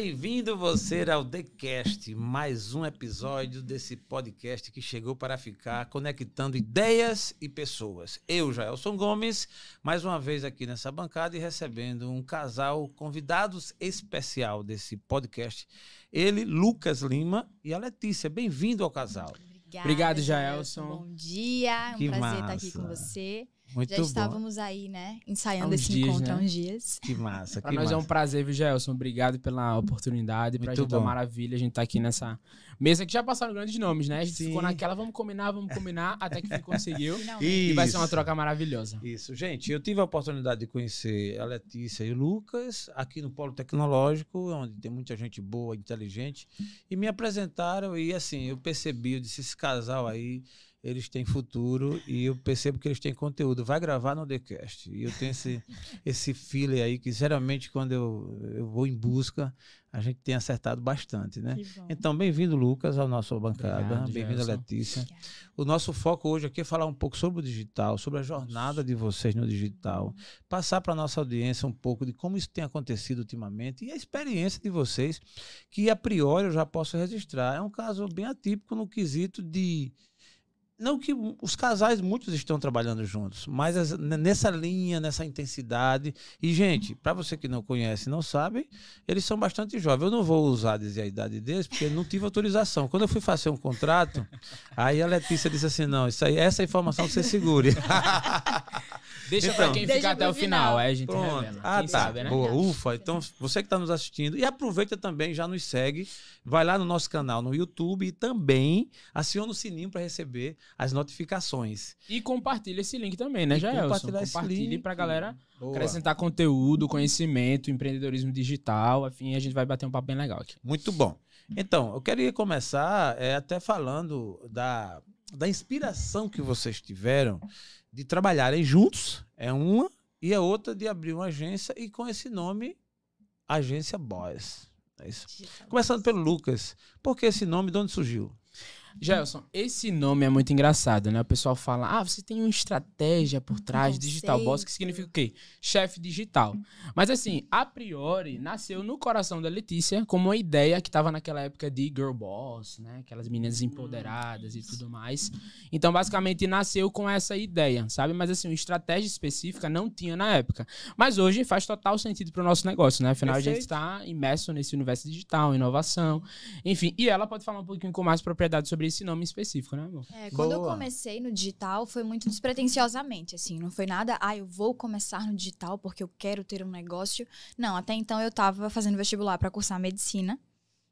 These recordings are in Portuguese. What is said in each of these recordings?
Bem-vindo você ao TheCast, mais um episódio desse podcast que chegou para ficar conectando ideias e pessoas. Eu, Jaelson Gomes, mais uma vez aqui nessa bancada e recebendo um casal convidados especial desse podcast. Ele, Lucas Lima e a Letícia. Bem-vindo ao casal. Obrigada, Obrigado, Jaelson. Bom dia, é um Que prazer estar aqui massa. com você. Muito Já bom. estávamos aí, né, Há ensaiando esse dias, encontro há né? uns dias. Que massa, Pra que nós massa. é um prazer, viu, Gelson? Obrigado pela oportunidade. Pra Muito gente é bom. uma maravilha. A gente tá aqui nessa mesa que já passaram grandes nomes, né? A gente Sim. ficou naquela, vamos combinar, vamos combinar, até que conseguiu. E vai ser uma Isso. troca maravilhosa. Isso, gente, eu tive a oportunidade de conhecer a Letícia e o Lucas aqui no Polo Tecnológico, onde tem muita gente boa, inteligente, e me apresentaram e assim, eu percebi, eu disse, esse casal aí, eles têm futuro e eu percebo que eles têm conteúdo. Vai gravar no TheCast. E eu tenho esse, esse feeling aí que, geralmente, quando eu, eu vou em busca, a gente tem acertado bastante, né? Então, bem-vindo, Lucas, ao nosso bancada. Obrigado, Bem-vindo. Letícia. Obrigada. O nosso foco hoje aqui é falar um pouco sobre o digital, sobre a jornada de vocês no digital, passar para a nossa audiência um pouco de como isso tem acontecido ultimamente e a experiência de vocês, que a priori eu já posso registrar. É um caso bem atípico no quesito de. Não que os casais, muitos estão trabalhando juntos, mas nessa linha, nessa intensidade. E, gente, para você que não conhece, não sabe, eles são bastante jovens. Eu não vou usar dizer a idade deles, porque não tive autorização. Quando eu fui fazer um contrato, aí a Letícia disse assim: não, isso aí, essa informação você segure. Deixa Então, pra quem deixa ficar até o final, final. aí a gente Pronto. revela. Ah, quem tá. sabe, né? Boa, ufa. Então, você que está nos assistindo, e aproveita também, já nos segue, vai lá no nosso canal no YouTube e também aciona o sininho para receber as notificações. E compartilha esse link também, né, Jaelson? compartilhar esse Compartilhe link. pra galera Boa. acrescentar conteúdo, conhecimento, empreendedorismo digital, afim, a gente vai bater um papo bem legal aqui. Muito bom. Então, eu queria começar é, até falando da, da inspiração que vocês tiveram de trabalharem juntos, é uma, e a outra de abrir uma agência e com esse nome, Agência Boys. É isso. Começando pelo Lucas. Por que esse nome? De onde surgiu? Gelson, esse nome é muito engraçado, né? O pessoal fala, ah, você tem uma estratégia por trás, Digital Boss, que significa o quê? Chefe digital. Mas assim, a priori, nasceu no coração da Letícia como uma ideia que tava naquela época de Girl Boss, né? Aquelas meninas empoderadas e tudo mais. Então, basicamente, nasceu com essa ideia, sabe? Mas assim, uma estratégia específica não tinha na época. Mas hoje faz total sentido pro nosso negócio, né? Afinal, a gente Perfeito. está imerso nesse universo digital, inovação, enfim. E ela pode falar um pouquinho com mais propriedade sobre esse nome específico, né, amor? É, quando eu Boa. comecei no digital, foi muito despretensiosamente, assim. Não foi nada, ah, eu vou começar no digital porque eu quero ter um negócio. Não, até então eu tava fazendo vestibular para cursar medicina.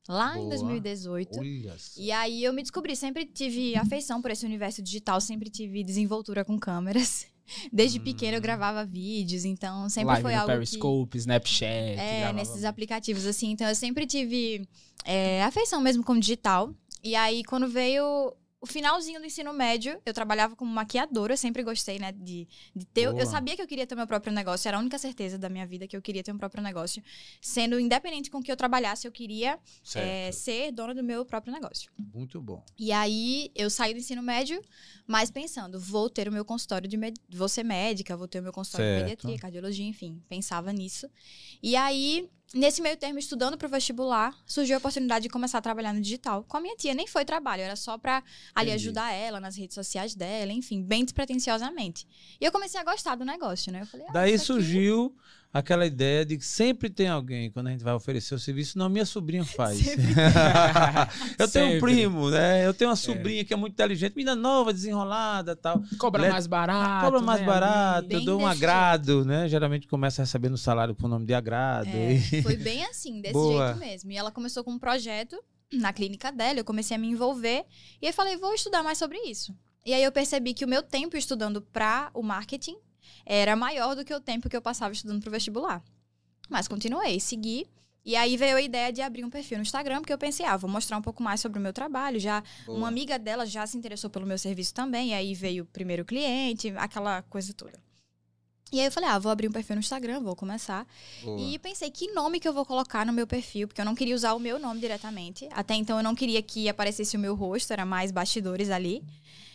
lá Boa. em 2018. Olha só. E aí eu me descobri, sempre tive afeição por esse universo digital, sempre tive desenvoltura com câmeras. Desde Hum. pequena eu gravava vídeos, então sempre Live foi no algo que... Periscope, Snapchat. É, nesses aplicativos, assim. Então, eu sempre tive é, afeição mesmo com o digital. E aí, quando veio o finalzinho do ensino médio, eu trabalhava como maquiadora. Eu sempre gostei, né, de, de ter... Boa. Eu sabia que eu queria ter meu próprio negócio. Era a única certeza da minha vida que eu queria ter um próprio negócio. Sendo independente com que eu trabalhasse, eu queria é, ser dona do meu próprio negócio. Muito bom. E aí, eu saí do ensino médio, mas pensando, vou ter o meu consultório de... Med... Vou ser médica, vou ter o meu consultório Certo. de pediatria, cardiologia, enfim. Pensava nisso. E aí, nesse meio termo, estudando pro vestibular, surgiu a oportunidade de começar a trabalhar no digital. Com a minha tia, nem foi trabalho, era só pra ali Entendi. ajudar ela nas redes sociais dela, enfim, bem despretensiosamente. E eu comecei a gostar do negócio, né? Eu falei, ah, Daí isso aqui- surgiu aquela ideia de que sempre tem alguém, quando a gente vai oferecer o serviço, não, minha sobrinha faz. Sempre eu tenho um primo, né? Eu tenho uma sobrinha que é muito inteligente, menina nova, desenrolada tal. Cobra Let- mais barato. Cobra mais né, barato, ali. eu Bem dou um agrado, né? Geralmente começa recebendo salário com o nome de agrado. É, e- foi bem assim, desse Boa. jeito mesmo. E ela começou com um projeto na clínica dela, eu comecei a me envolver. E aí falei, vou estudar mais sobre isso. E aí eu percebi que o meu tempo estudando para o marketing era maior do que o tempo que eu passava estudando para o vestibular. Mas continuei, segui. E aí veio a ideia de abrir um perfil no Instagram, porque eu pensei, ah, vou mostrar um pouco mais sobre o meu trabalho. Já Boa. uma amiga dela já se interessou pelo meu serviço também, e aí veio o primeiro cliente, aquela coisa toda. E aí eu falei, ah, vou abrir um perfil no Instagram, vou começar. Boa. E pensei, que nome que eu vou colocar no meu perfil? Porque eu não queria usar o meu nome diretamente. Até então eu não queria que aparecesse o meu rosto, era mais bastidores ali.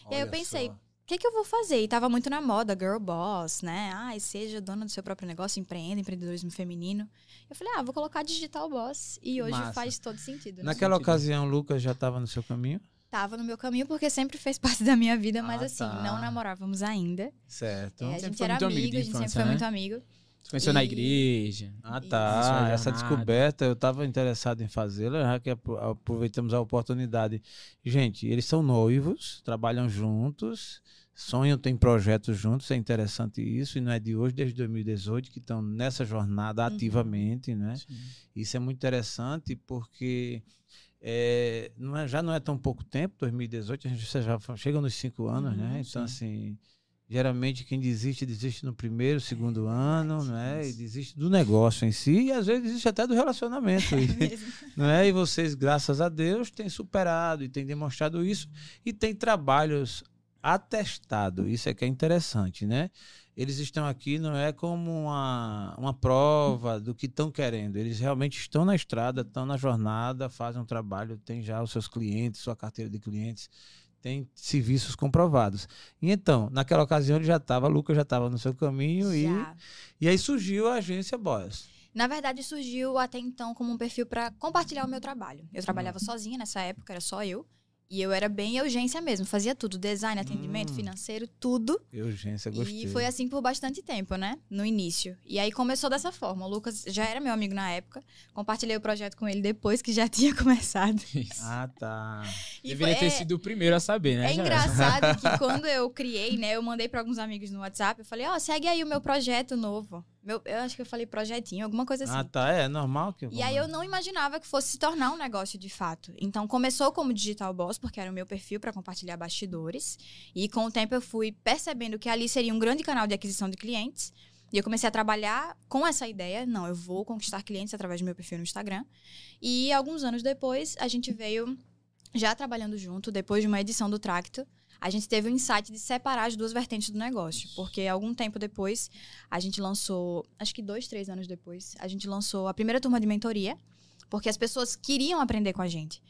E aí eu Olha pensei, só. O que, que eu vou fazer? E tava muito na moda, girl boss, né? Ai, seja dona do seu próprio negócio, empreenda, empreendedorismo feminino. Eu falei, ah, vou colocar digital boss. E hoje Massa. faz todo sentido. Né? Naquela sentido. ocasião, o Lucas já estava no seu caminho? Tava no meu caminho porque sempre fez parte da minha vida, mas Ah, assim, tá. não namorávamos ainda. Certo. É, a Sempre gente foi era muito amigo amigo, de a gente sempre foi né? muito amigo. Você conheceu na E- igreja. Ah, tá. Essa descoberta eu estava interessado em fazê-la, já que apro- aproveitamos a oportunidade. Gente, eles são noivos, trabalham juntos, sonham, têm projetos juntos, é interessante isso, e não é de hoje, desde 2018, que estão nessa jornada Uhum. ativamente, né? Isso é muito interessante porque é, não é- já não é tão pouco tempo, 2018, a gente já chega nos cinco anos, Uhum, né? Então, sim. assim, geralmente quem desiste, desiste no primeiro, segundo ano, né? E desiste do negócio em si, e às vezes desiste até do relacionamento. e- Mesmo. não é? E vocês, graças a Deus, têm superado e têm demonstrado isso e têm trabalhos atestados. Isso é que é interessante, né? Eles estão aqui não é como uma, uma prova do que estão querendo. Eles realmente estão na estrada, estão na jornada, fazem um trabalho, têm já os seus clientes, sua carteira de clientes, tem serviços comprovados. E então, naquela ocasião ele já estava, Lucas já estava no seu caminho e, Já. e aí surgiu a agência Boys. Na verdade, surgiu até então como um perfil para compartilhar o meu trabalho. Eu trabalhava sozinha nessa época, era só eu. E eu era bem urgência mesmo, fazia tudo, design, atendimento, Hum. financeiro, tudo. Urgência, gostei. E foi assim por bastante tempo, né? No início. E aí começou dessa forma. O Lucas já era meu amigo na época. Compartilhei o projeto com ele depois que já tinha começado. Isso. Ah, tá. E Deveria foi- ter sido o primeiro a saber, né? É engraçado que quando eu criei, né, eu mandei para alguns amigos no WhatsApp, eu falei, ó, segue aí o meu projeto novo. Meu, eu acho que eu falei projetinho, alguma coisa assim. Ah, tá. É normal que. E aí eu não imaginava que fosse se tornar um negócio de fato. Então começou como digital boss, porque era o meu perfil para compartilhar bastidores. E com o tempo eu fui percebendo que ali seria um grande canal de aquisição de clientes. E eu comecei a trabalhar com essa ideia, não, eu vou conquistar clientes através do meu perfil no Instagram. E alguns anos depois, a gente veio já trabalhando junto, depois de uma edição do Tracto, a gente teve o insight de separar as duas vertentes do negócio. Porque algum tempo depois, a gente lançou, acho que dois, três anos depois, a gente lançou a primeira turma de mentoria, porque as pessoas queriam aprender com a gente.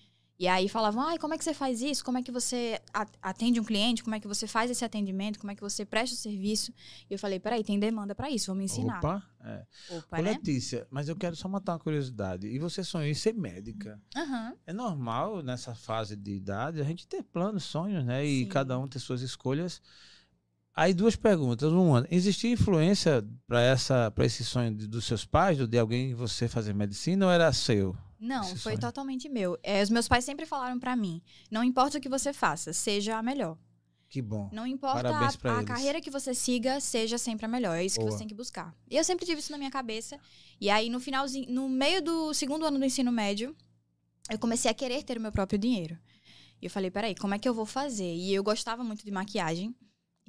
E aí falavam, ai, como é que você faz isso? Como é que você atende um cliente? Como é que você faz esse atendimento? Como é que você presta o serviço? E eu falei, peraí, tem demanda para isso, vou me ensinar. Opa, é. Opa Ô, né? Letícia, mas eu quero só matar uma curiosidade. E você sonhou em ser médica? Aham. É normal nessa fase de idade a gente ter planos, sonhos, né? E Sim. cada um ter suas escolhas. Aí duas perguntas. Uma, existia influência para essa, para esse sonho de- dos seus pais, ou de alguém você fazer medicina, ou era seu? Não, foi sonho. totalmente meu. É, os meus pais sempre falaram para mim, não importa o que você faça, seja a melhor. Que bom. Não importa a, a carreira que você siga, seja sempre a melhor. É isso que Boa. você tem que buscar. E eu sempre tive isso na minha cabeça. E aí, no finalzinho, no meio do segundo ano do ensino médio, eu comecei a querer ter o meu próprio dinheiro. E eu falei, peraí, como é que eu vou fazer? E eu gostava muito de maquiagem.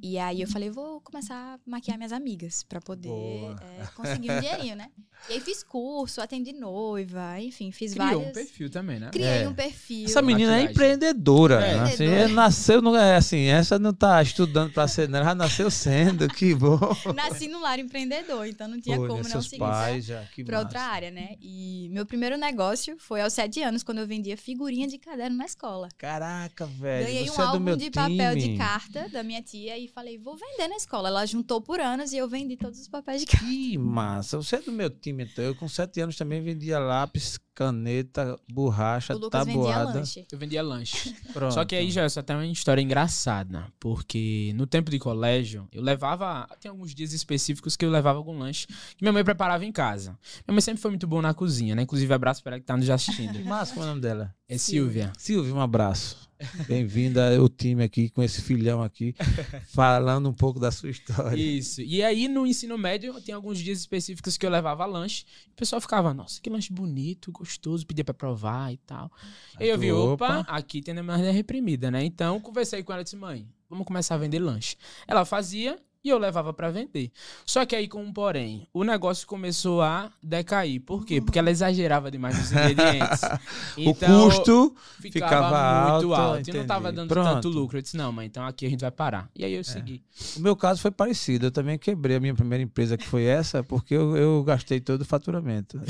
E aí eu falei, vou começar a maquiar minhas amigas para poder é, conseguir um dinheirinho, né? E aí fiz curso, atendi noiva, enfim, fiz Criou várias... um perfil também, né? Criei É. um perfil. Essa menina é Maquiagem. empreendedora. É. né? Assim, Empreendedora. é, nasceu, não é assim, essa não tá estudando pra ser, não, ela já nasceu sendo, que bom. Nasci num lar empreendedor, então não tinha Pô, como né, não seus seguir pais já, que para outra massa. área, né? E meu primeiro negócio foi aos sete anos, quando eu vendia figurinha de caderno na escola. Caraca, velho, Ganhei você um é do álbum meu de time. papel de carta da minha tia e falei, vou vender na escola. Ela juntou por anos e eu vendi todos os papéis de carta. Que massa. Você é do meu time, então. Eu com sete anos também vendia lápis, caneta, borracha, O Lucas vendia tabuada. lanche. Eu vendia lanche. Pronto. Só que aí já só tem uma história engraçada, porque no tempo de colégio, eu levava, tem alguns dias específicos que eu levava algum lanche que minha mãe preparava em casa. Minha mãe sempre foi muito boa na cozinha, né? Inclusive abraço para ela que tá nos assistindo. Que massa, qual é o nome dela? É Silvia. Silvia, um abraço. Bem-vinda ao time aqui, com esse filhão aqui, falando um pouco da sua história. Isso. E aí no ensino médio, tem alguns dias específicos que eu levava lanche, e o pessoal ficava, nossa, que lanche bonito, gostoso, pedia pra provar e tal. E aí eu vi, opa, Opa. aqui tem a memória reprimida, né? Então conversei com ela e disse, mãe, vamos começar a vender lanche. Ela fazia e eu levava pra vender. Só que aí com um porém, o negócio começou a decair. Por quê? Porque ela exagerava demais nos ingredientes. Então, o custo ficava, ficava muito alto, alto, e não tava entendi. dando Pronto. tanto lucro. Eu disse, não, mãe, então aqui a gente vai parar. E aí eu segui. O meu caso foi parecido. Eu também quebrei a minha primeira empresa, que foi essa, porque eu, eu gastei todo o faturamento.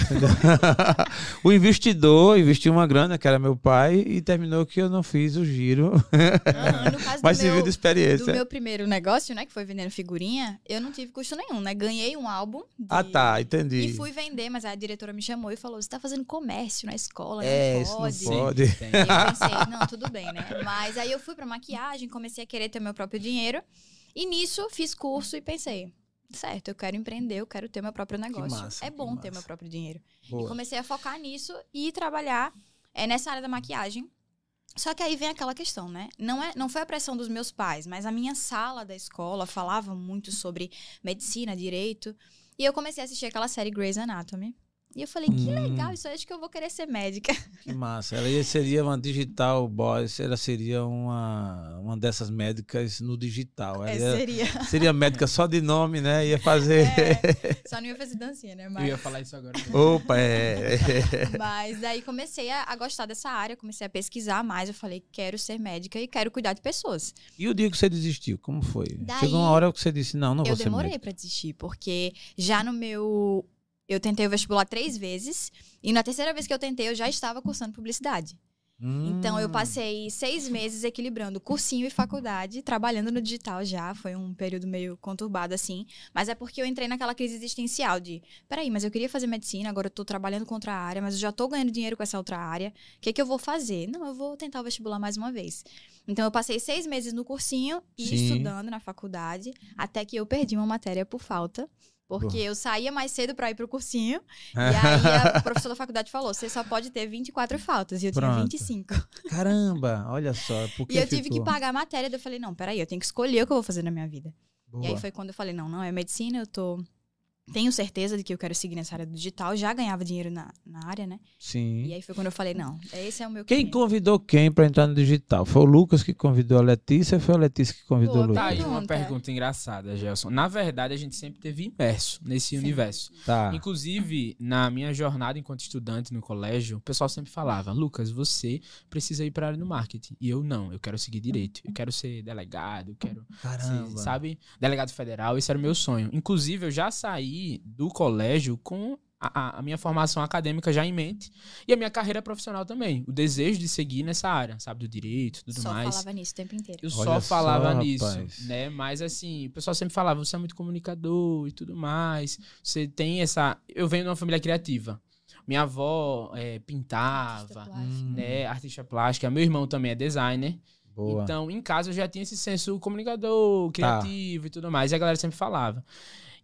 o investidor investiu uma grana, que era meu pai, e terminou que eu não fiz o giro, Aham, no caso mas do, meu, serviu de do experiência. meu primeiro negócio, né, que foi vendendo figurinha, eu não tive custo nenhum, né? Ganhei um álbum. de- Ah, tá, entendi. E fui vender, mas a diretora me chamou e falou: você tá fazendo comércio na escola, É, não isso não pode. pode. Tem. E eu pensei, não, tudo bem, né? Mas aí eu fui pra maquiagem, comecei a querer ter meu próprio dinheiro. E nisso fiz curso e pensei, certo, eu quero empreender, eu quero ter meu próprio negócio. massa, é que bom ter massa. meu próprio dinheiro. E Boa. comecei a focar nisso e trabalhar é, nessa área da maquiagem. Só que aí vem aquela questão, né? Não, é, não foi a pressão dos meus pais, mas a minha sala da escola falava muito sobre medicina, direito. E eu comecei a assistir aquela série Grey's Anatomy. E eu falei, que Hum. legal, isso aí acho que eu vou querer ser médica. Que massa. Ela ia- seria uma digital boss, ela seria uma, uma dessas médicas no digital. Ela É, ia- seria. seria médica só de nome, né? Ia fazer. É, só não ia fazer dancinha, né? Eu Mas, ia falar isso agora. Opa, é. mas daí comecei a, a gostar dessa área, comecei a pesquisar mais. Eu falei, quero ser médica e quero cuidar de pessoas. E o dia que você desistiu, como foi? Daí- Chegou uma hora que você disse, não, não eu vou ser demorei médica. pra desistir, porque já no meu. Eu tentei o vestibular três vezes, e na terceira vez que eu tentei, eu já estava cursando publicidade. Então, eu Hum. passei seis meses equilibrando cursinho e faculdade, trabalhando no digital já. Foi um período meio conturbado, assim. Mas é porque eu entrei naquela crise existencial de: peraí, mas eu queria fazer medicina, agora eu tô trabalhando com outra área, mas eu já tô ganhando dinheiro com essa outra área. O que, que eu vou fazer? Não, eu vou tentar o vestibular mais uma vez. Então, eu passei seis meses no cursinho e Sim. estudando na faculdade, até que eu perdi uma matéria por falta. Porque eu saía mais cedo pra ir pro cursinho. E aí a professora da faculdade falou: você só pode ter 24 faltas. E eu Pronto. tinha 25. Caramba, olha só. E eu tive que pagar a matéria. Eu falei, não, peraí, eu tenho que escolher o que eu vou fazer na minha vida. Boa. E aí foi quando eu falei, não, não é medicina, eu tô. Tenho certeza de que eu quero seguir nessa área do digital. Já ganhava dinheiro na, na área, né? Sim. E aí foi quando eu falei, não, esse é o meu Quem caminho. convidou quem para entrar no digital? Foi o Lucas que convidou a Letícia ou foi a Letícia que convidou Boa o Tá Lucas? aí uma Pergunta. pergunta engraçada, Gelson. Na verdade, a gente sempre teve imerso nesse Sim. universo. Tá. Inclusive, na minha jornada enquanto estudante no colégio, o pessoal sempre falava: Lucas, você precisa ir para a área do marketing. E eu não, eu quero seguir direito. Eu quero ser delegado, eu quero Caramba. ser, sabe, delegado federal. Esse era o meu sonho. Inclusive, eu já saí do colégio com a, a- minha formação acadêmica já em mente e a minha carreira profissional também. O desejo de seguir nessa área, sabe, do direito, tudo Só mais. falava nisso o tempo inteiro. Eu Olha só falava só, nisso, rapaz. né? Mas assim, o pessoal sempre falava, você é muito comunicador e tudo mais. Você tem essa. Eu venho de uma família criativa. Minha avó é, pintava, Artista Hum, né? Artista plástica. Meu irmão também é designer. Boa. Então, em casa eu já tinha esse senso comunicador, criativo e tudo mais. E a galera sempre falava.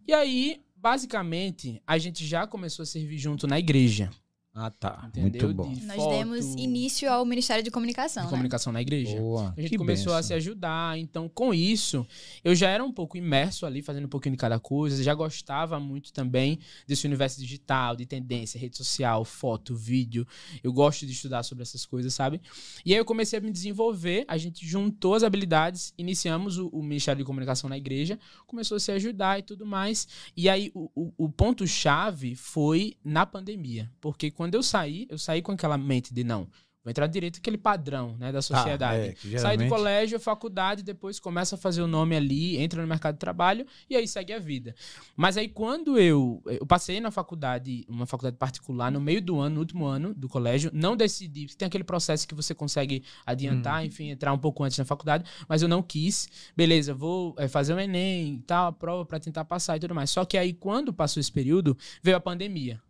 E aí, basicamente, a gente já começou a servir junto na igreja. Ah, tá. Entendeu? Muito bom. De Nós foto, demos início ao Ministério de Comunicação, de né? comunicação na igreja. Boa. A gente que começou a bênção. se ajudar. Então, com isso, eu já era um pouco imerso ali, fazendo um pouquinho de cada coisa. Já gostava muito também desse universo digital, de tendência, rede social, foto, vídeo. Eu gosto de estudar sobre essas coisas, sabe? E aí eu comecei a me desenvolver. A gente juntou as habilidades, iniciamos o, o Ministério de Comunicação na igreja, começou a se ajudar e tudo mais. E aí o, o, o ponto-chave foi na pandemia. Porque quando eu saí, eu saí com aquela mente de não. Vou entrar direito aquele padrão né, da sociedade. Ah, é, que Sai do geralmente- colégio, faculdade, depois começa a fazer o nome ali, entra no mercado de trabalho e aí segue a vida. Mas aí quando eu eu passei na faculdade, uma faculdade particular, no meio do ano, no último ano do colégio, não decidi, tem aquele processo que você consegue Hum. adiantar, enfim, entrar um pouco antes na faculdade, mas eu não quis. Beleza, vou eh, fazer o ENEM, e tal, a prova para tentar passar e tudo mais. Só que aí quando passou esse período, veio a pandemia.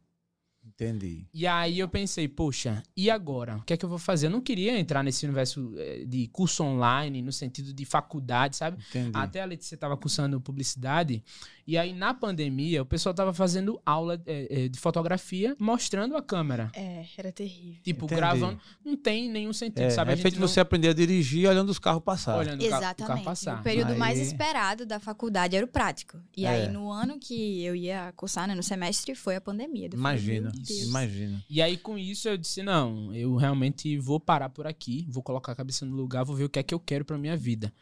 Entendi. E aí eu pensei, poxa, e agora? O que é que eu vou fazer? Eu não queria entrar nesse universo eh, de curso online, no sentido de faculdade, sabe? Entendi. Até a Letícia estava cursando publicidade. E aí, na pandemia, o pessoal tava fazendo aula eh, eh, de fotografia mostrando a câmera. É, era terrível. Tipo, Entendi. gravando. Não tem nenhum sentido, É, sabe? A é gente feito não- você aprender a dirigir olhando os carros passar. olhando o ca- o carro Exatamente. passar. O período mais Aí- esperado da faculdade era o prático. E É. aí, no ano que eu ia cursar, né, no semestre, foi a pandemia. Imagina, "Meu Deus." imagina. E aí, com isso, eu disse: não, eu realmente vou parar por aqui, vou colocar a cabeça no lugar, vou ver o que é que eu quero pra minha vida.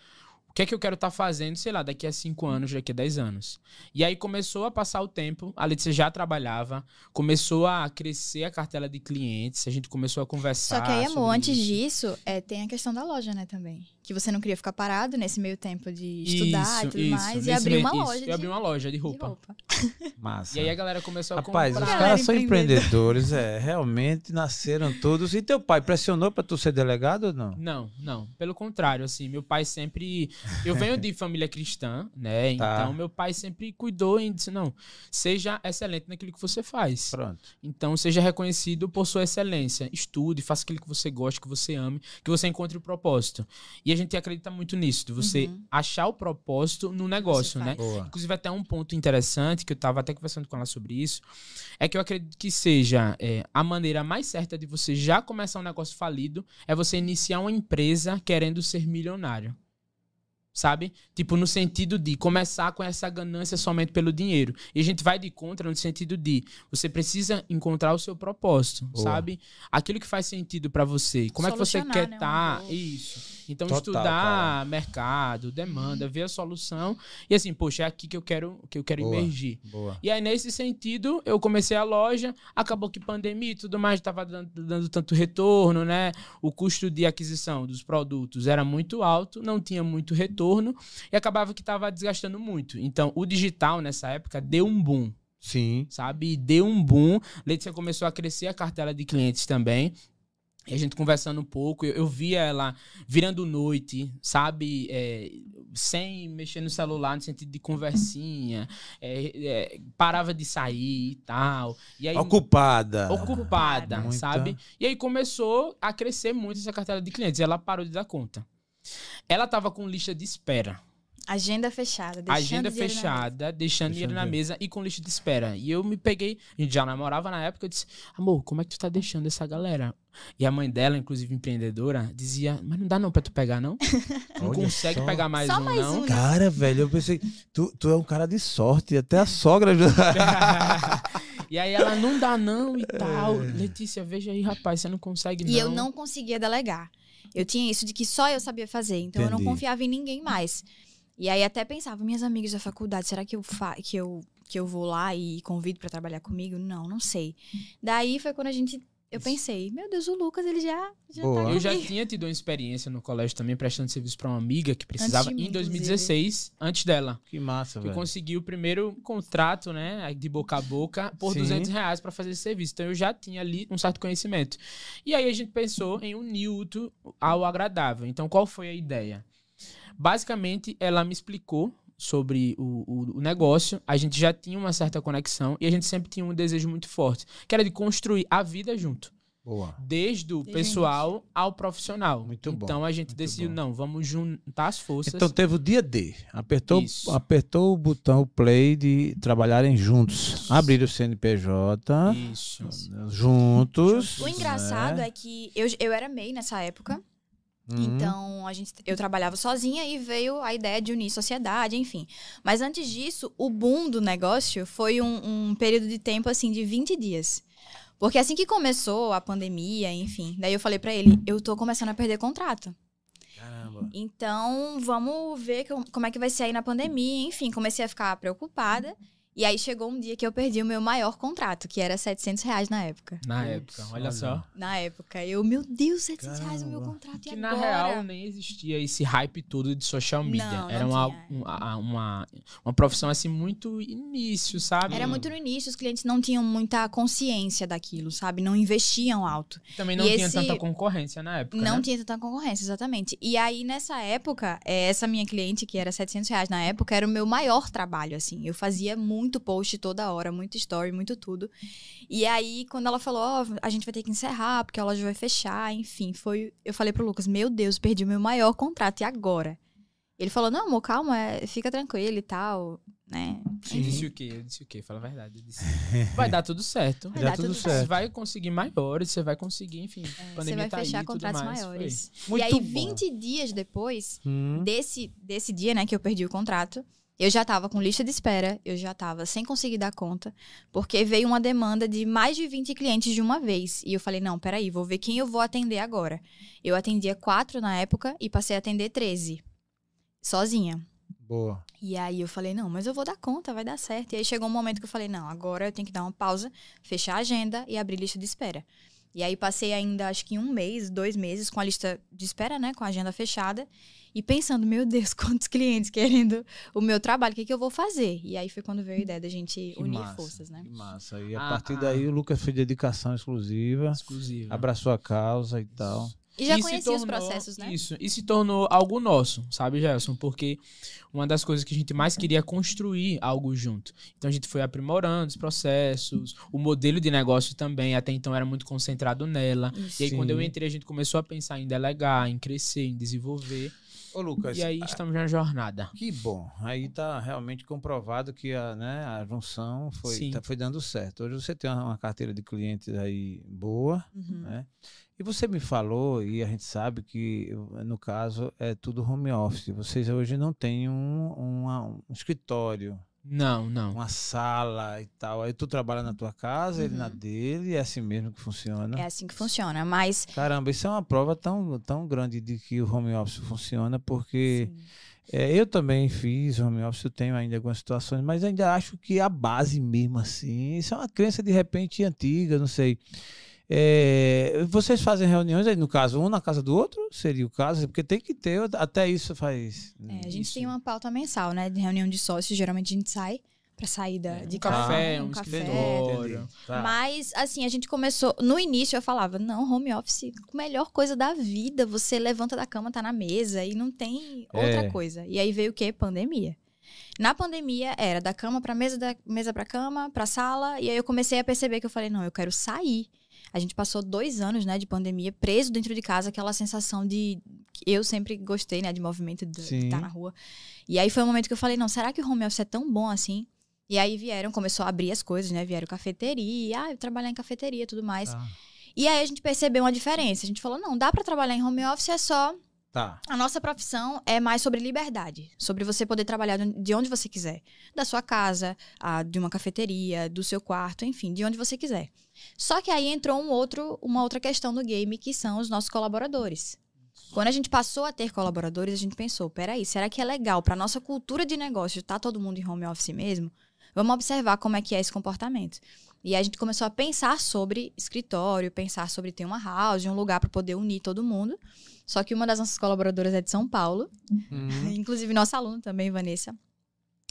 O que é que eu quero estar fazendo, sei lá, daqui a cinco anos, daqui a 10 anos. E aí começou a passar o tempo, a Letícia já trabalhava, começou a crescer a cartela de clientes, a gente começou a conversar. Só que aí, amor, sobre antes isso. disso, é, tem a questão da loja, né, também. Que você não queria ficar parado nesse meio tempo de estudar e tudo mais. E meio- uma isso, loja Eu de, abri uma loja de de roupa. roupa. Massa. E aí a galera começou a Rapaz, os comprar. Galera caras são empreendedores, é. Realmente nasceram todos. E teu pai pressionou pra tu ser delegado ou não? Não, não. Pelo contrário, assim, meu pai sempre. Eu venho de família cristã, né? Tá. Então, meu pai sempre cuidou e disse: não, seja excelente naquilo que você faz. Pronto. Então, seja reconhecido por sua excelência. Estude, faça aquilo que você gosta, que você ame, que você encontre o propósito. E a gente acredita muito nisso, de você Uhum. achar o propósito no negócio, né? Boa. Inclusive, até um ponto interessante, que eu estava até conversando com ela sobre isso, é que eu acredito que seja é, a maneira mais certa de você já começar um negócio falido é você iniciar uma empresa querendo ser milionário. Sabe? Tipo, no sentido de começar com essa ganância somente pelo dinheiro. E a gente vai de contra no sentido de você precisa encontrar o seu propósito, Boa. sabe? Aquilo que faz sentido pra você. Como é que você Solucionar, quer né, um estar? problema. Isso. Então, Total, estudar cara. mercado, demanda, ver a solução. E assim, poxa, é aqui que eu quero, que eu quero Boa. emergir. Boa. E aí, nesse sentido, eu comecei a loja, acabou que pandemia e tudo mais estava dando, dando tanto retorno, né? O custo de aquisição dos produtos era muito alto, não tinha muito retorno e acabava que estava desgastando muito. Então, o digital nessa época deu um boom, Sim. sabe? Deu um boom. Letícia começou a crescer a cartela de clientes também. E a gente conversando um pouco, eu, eu via ela virando noite, sabe? É, sem mexer no celular, no sentido de conversinha. é, é, parava de sair e tal. E aí, Ocupada. ocupada, Muita. sabe? E aí começou a crescer muito essa cartela de clientes. E ela parou de dar conta. Ela tava com lista de espera. Agenda fechada. deixando Agenda dinheiro na fechada, deixando dinheiro na mesa e com lista de espera. E eu me peguei, a gente já namorava na época, eu disse, amor, como é que tu tá deixando essa galera? E a mãe dela, inclusive empreendedora, dizia, mas não dá não pra tu pegar, não? Tu não consegue só. pegar mais Só um, mais não? um, né? Cara, velho, eu pensei, tu, tu é um cara de sorte, até a sogra e aí ela, não dá não e É. tal. Letícia, veja aí, rapaz, você não consegue não. E eu não conseguia delegar. Eu tinha isso de que só eu sabia fazer, então eu não Entendi. confiava em ninguém mais. E aí até pensava, minhas amigas da faculdade, será que eu fa que eu que eu vou lá e convido pra trabalhar comigo? Não, não sei. Daí foi quando a gente eu pensei, meu Deus, o Lucas ele já já Boa. tá Eu já tinha tido uma experiência no colégio também, prestando serviço pra uma amiga que precisava de mim, em 2016, antes dela. Que massa, Que eu velho. consegui o primeiro contrato, né, de boca a boca, por Sim. 200 reais pra fazer esse serviço. Então eu já tinha ali um certo conhecimento. E aí a gente pensou em unir o útil ao agradável. Então qual foi a ideia? Basicamente, ela me explicou sobre o, o, o negócio, a gente já tinha uma certa conexão e a gente sempre tinha um desejo muito forte, que era de construir a vida junto. Boa. Desde o pessoal ao profissional. Muito bom, Então a gente muito decidiu, bom. não, vamos juntar as forças. Então teve o dia D. Apertou, Isso. apertou o botão play de trabalharem juntos. Abrir o CNPJ Isso. juntos. O engraçado né? é que eu, eu era MEI nessa época. Uhum. Então, a gente, eu trabalhava sozinha e veio a ideia de unir sociedade, enfim. Mas antes disso, o boom do negócio foi um, um período de tempo, assim, de 20 dias. Porque assim que começou a pandemia, enfim, daí eu falei pra ele, eu tô começando a perder contrato. Caramba. Então, vamos ver com- como é que vai ser aí na pandemia. Enfim, comecei a ficar preocupada. E aí chegou um dia que eu perdi o meu maior contrato, que era 700 reais na época. Na época, olha, olha. só. Na época, eu, meu Deus, 700 reais o meu Caramba. contrato, e Que na agora? real nem existia esse hype todo de social media. Não, não Era uma, tinha. uma, uma, uma profissão assim muito início, sabe? Era muito no início, os clientes não tinham muita consciência daquilo, sabe? Não investiam alto. Também não E tinha esse- tanta concorrência na época. não né? tinha tanta concorrência, exatamente. E aí, nessa época, eh, essa minha cliente, que era 700 reais na época, era o meu maior trabalho, assim. Eu fazia muito post toda hora, muito story, muito tudo. E aí, quando ela falou, ó, a gente vai ter que encerrar, porque a loja vai fechar, enfim, foi... Eu falei pro Lucas, meu Deus, perdi o meu maior contrato, e agora? Ele falou, não, amor, calma, é, fica tranquilo e tal, né? Eu disse o quê? Eu disse o quê? Fala a verdade. Disse, vai dar tudo certo. Vai dar tudo tudo certo. Você vai conseguir maiores, você vai conseguir, enfim. É, Você vai tá aí fechar tudo contratos mais, foi. maiores. Muito e aí, bom. 20 dias depois, Hum. desse, desse dia, né, que eu perdi o contrato, eu já tava com lista de espera, eu já tava sem conseguir dar conta, porque veio uma demanda de mais de 20 clientes de uma vez. E eu falei, não, peraí, vou ver quem eu vou atender agora. Eu atendia quatro na época e passei a atender 13. Sozinha. Boa. E aí eu falei, não, mas eu vou dar conta, vai dar certo. E aí chegou um momento que eu falei, não, agora eu tenho que dar uma pausa, fechar a agenda e abrir lista de espera. E aí passei ainda, acho que um mês, dois meses com a lista de espera, né? Com a agenda fechada. E pensando, meu Deus, quantos clientes querendo o meu trabalho, o que, que eu vou fazer? E aí foi quando veio a ideia da gente Que unir massa, forças, né? Que massa. E a Ah, partir ah. daí o Lucas fez dedicação exclusiva, Exclusiva. abraçou a causa e tal. E já se conhecia os tornou- processos, né? Isso. E se tornou algo nosso, sabe, Gelson? Porque uma das coisas que a gente mais queria é construir algo junto. Então a gente foi aprimorando os processos, o modelo de negócio também, até então era muito concentrado nela. Isso. E aí, quando eu entrei, a gente começou a pensar em delegar, em crescer, em desenvolver. Ô, Lucas, E aí estamos na jornada. que bom. Aí tá realmente comprovado que a, né, a junção foi, tá- foi dando certo. Hoje você tem uma, uma carteira de clientes aí boa, Uhum. né? E você me falou, e a gente sabe que, no caso, é tudo home office. Vocês hoje não têm um, uma- um escritório, Não, não. uma sala e tal. Aí tu trabalha na tua casa, ele na Uhum. dele, e é assim mesmo que funciona. É assim que funciona. Mas Caramba, isso é uma prova tão, tão grande de que o home office funciona, porque é, eu também fiz home office, eu tenho ainda algumas situações, mas ainda acho que a base mesmo assim, isso é uma crença de repente antiga, não sei. É, vocês fazem reuniões aí, no caso, um na casa do outro? Seria o caso? Porque tem que ter, até isso faz. É, a gente Isso. tem uma pauta mensal, né? De reunião de sócios. Geralmente a gente sai pra saída É, de um casa, café, um um café. Tá. Mas, assim, a gente começou. No início eu falava, não, home office, melhor coisa da vida. Você levanta da cama, tá na mesa e não tem outra É. coisa. E aí veio o quê? Pandemia. Na pandemia era da cama pra mesa, da mesa pra cama, pra sala. E aí eu comecei a perceber que eu falei, não, eu quero sair. A gente passou dois anos, né, de pandemia, preso dentro de casa, aquela sensação de. Eu sempre gostei, né, de movimento, de estar na rua. E aí foi um momento que eu falei, não, será que o home office é tão bom assim? E aí vieram, começou a abrir as coisas, né? Vieram cafeteria, ah, eu trabalhar em cafeteria e tudo mais. Tá. E aí a gente percebeu uma diferença. A gente falou, não, dá pra trabalhar em home office, é só. Tá. A nossa profissão é mais sobre liberdade. Sobre você poder trabalhar de onde você quiser. Da sua casa, ah, de uma cafeteria, do seu quarto, enfim, de onde você quiser. Só que aí entrou um outro, uma outra questão do game, que são os nossos colaboradores. Quando a gente passou a ter colaboradores, a gente pensou, peraí, será que é legal para nossa cultura de negócio estar todo mundo em home office mesmo? Vamos observar como é que é esse comportamento. E a gente começou a pensar sobre escritório, pensar sobre ter uma house, um lugar para poder unir todo mundo. Só que uma das nossas colaboradoras é de São Paulo, Hum. inclusive nossa aluna também, Vanessa.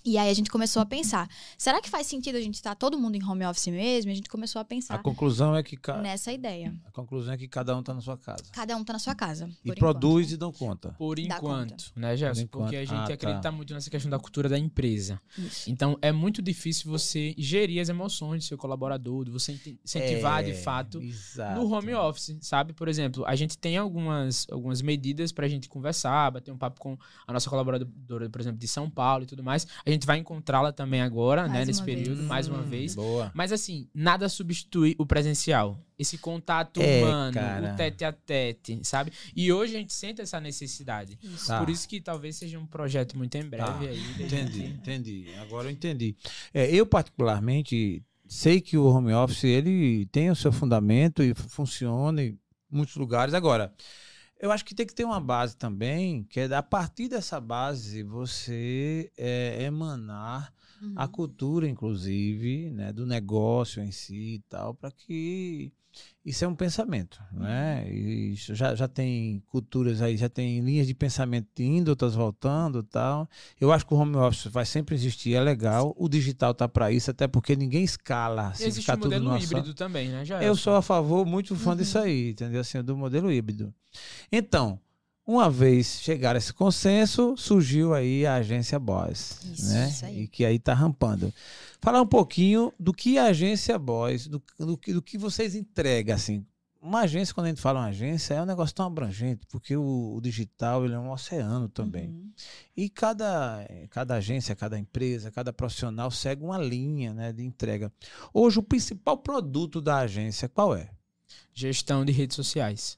E aí a gente começou a pensar, será que faz sentido a gente estar todo mundo em home office mesmo? E a gente começou a A pensar conclusão é que ca- nessa ideia. a conclusão é que cada um está na sua casa. Cada um tá na sua casa. E produz enquanto. e dão conta. Por Dá enquanto, né, Gerson? Por Porque a gente Ah, acredita tá. muito nessa questão da cultura da empresa. Isso. Então, é muito difícil você gerir as emoções do seu colaborador, de você incentivar de É, fato exato. no home office, sabe? Por exemplo, a gente tem algumas, algumas medidas pra gente conversar, bater um papo com a nossa colaboradora, por exemplo, de São Paulo e tudo mais. A gente vai encontrá-la também agora, né, Mais nesse uma período, vez. mais uma Hum, vez. Boa. Mas assim, nada substitui o presencial. Esse contato É, humano, cara. o tete a tete, sabe? E hoje a gente sente essa necessidade. Isso. Tá. Por isso que talvez seja um projeto muito em breve Tá. aí. Entendi, gente- entendi. Agora eu entendi. É, eu, particularmente, sei que o home office ele tem o seu fundamento e fu- funciona em muitos lugares. Agora, eu acho que tem que ter uma base também, que é a partir dessa base você é, emanar Uhum. a cultura, inclusive, né, do negócio em si e tal, para que isso é um pensamento, né? E já, já tem culturas aí, já tem linhas de pensamento indo, outras voltando e tal. Eu acho que o home office vai sempre existir, é legal. O digital tá para isso, até porque ninguém escala. Se Existe ficar o tudo modelo numa híbrido só- também, né? Já eu sou a favor, muito fã disso Uhum. aí, entendeu? Assim, do modelo híbrido. Então, uma vez chegar a esse consenso, surgiu aí a agência Boss, Isso, né? isso aí. E que aí tá rampando. Falar um pouquinho do que a agência Boss, do, do, que, do que vocês entregam, assim. Uma agência, quando a gente fala uma agência, é um negócio tão abrangente, porque o, o digital ele é um oceano também. Uhum. E cada, cada agência, cada empresa, cada profissional segue uma linha né, de entrega. Hoje, o principal produto da agência, qual é? Gestão de redes sociais.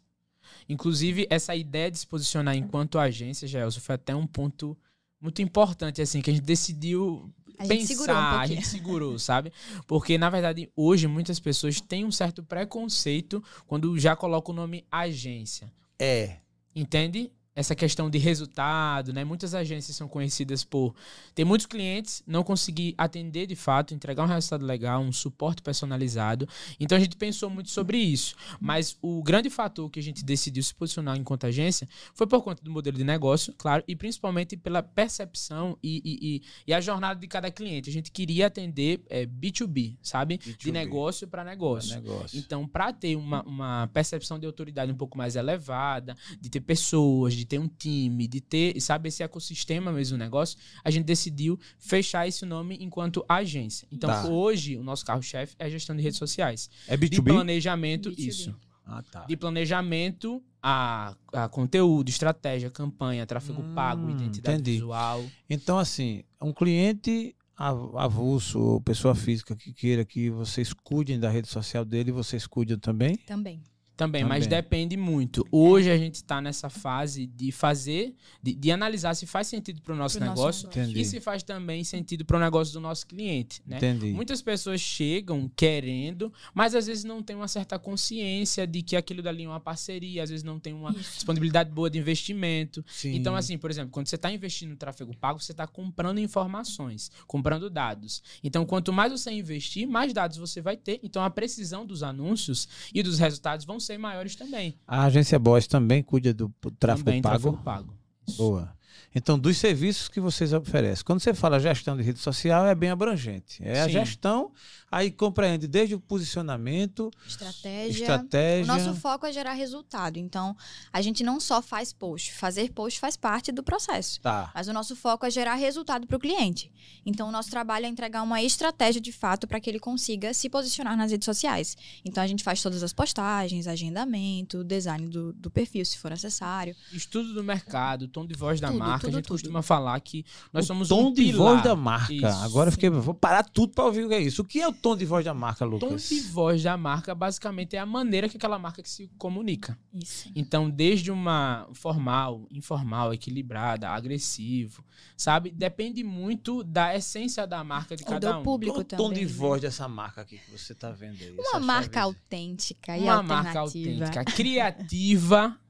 Inclusive, essa ideia de se posicionar enquanto agência, Gelson, foi até um ponto muito importante, assim, que a gente decidiu A gente pensar, segurou um a gente segurou, sabe? Porque, na verdade, hoje muitas pessoas têm um certo preconceito quando já colocam o nome agência. É. Entende? Essa questão de resultado, né? Muitas agências são conhecidas por ter muitos clientes, não conseguir atender de fato, entregar um resultado legal, um suporte personalizado. Então a gente pensou muito sobre isso. Mas o grande fator que a gente decidiu se posicionar enquanto agência foi por conta do modelo de negócio, claro, e principalmente pela percepção e, e, e- e a jornada de cada cliente. A gente queria atender é, B2B, sabe? De B2B. negócio para negócio. negócio. Então, para ter uma, uma percepção de autoridade um pouco mais elevada, de ter pessoas, de ter um time, de ter, sabe, esse ecossistema mesmo do negócio, a gente decidiu fechar esse nome enquanto agência. Então, Tá. hoje, o nosso carro-chefe é a gestão de redes sociais. É De B2B? planejamento, B2B. isso. Ah, tá. De planejamento a, a conteúdo, estratégia, campanha, tráfego Hum, pago, identidade entendi. visual. Então, assim, um cliente av- avulso, ou pessoa física que queira que vocês cuidem da rede social dele, vocês cuidam também? Também. Também, mas depende muito. Hoje a gente está nessa fase de fazer, de, de analisar se faz sentido para o nosso nosso negócio negócio. Entendi. e se faz também sentido para o negócio do nosso cliente, né? Entendi. Muitas pessoas chegam querendo, mas às vezes não tem uma certa consciência de que aquilo dali é uma parceria, às vezes não tem uma Isso. disponibilidade boa de investimento. Sim. Então, assim, por exemplo, quando você está investindo no tráfego pago, você está comprando informações, comprando dados. Então, quanto mais você investir, mais dados você vai ter. Então, a precisão dos anúncios e dos resultados vão ser maiores também. A agência Boss também cuida do tráfego também pago? tráfego pago. Isso. Boa. Então, dos serviços que vocês oferecem. Quando você fala gestão de rede social, é bem abrangente. É a Sim. gestão, aí compreende desde o posicionamento, Estratégia. estratégia. O nosso foco é gerar resultado. Então, a gente não só faz post. Fazer post faz parte do processo. Tá. Mas o nosso foco é gerar resultado para o cliente. Então, o nosso trabalho é entregar uma estratégia de fato para que ele consiga se posicionar nas redes sociais. Então, a gente faz todas as postagens, agendamento, design do, do perfil, se for necessário. Estudo do mercado, tom de voz da Tudo, marca. tudo, a gente tudo. costuma falar que nós o somos tom um de pilar. voz da marca. Isso. Agora eu fiquei, vou parar tudo para ouvir o que é isso. O que é o tom de voz da marca, Tom Lucas? de voz da marca, basicamente, é a maneira que aquela marca se comunica. Isso. Então, desde uma formal, informal, equilibrada, agressivo, sabe? Depende muito da essência da marca de E cada do um. público Qual o também. tom de né? voz dessa marca aqui que você tá vendo aí? Uma marca autêntica e Uma marca alternativa. autêntica, criativa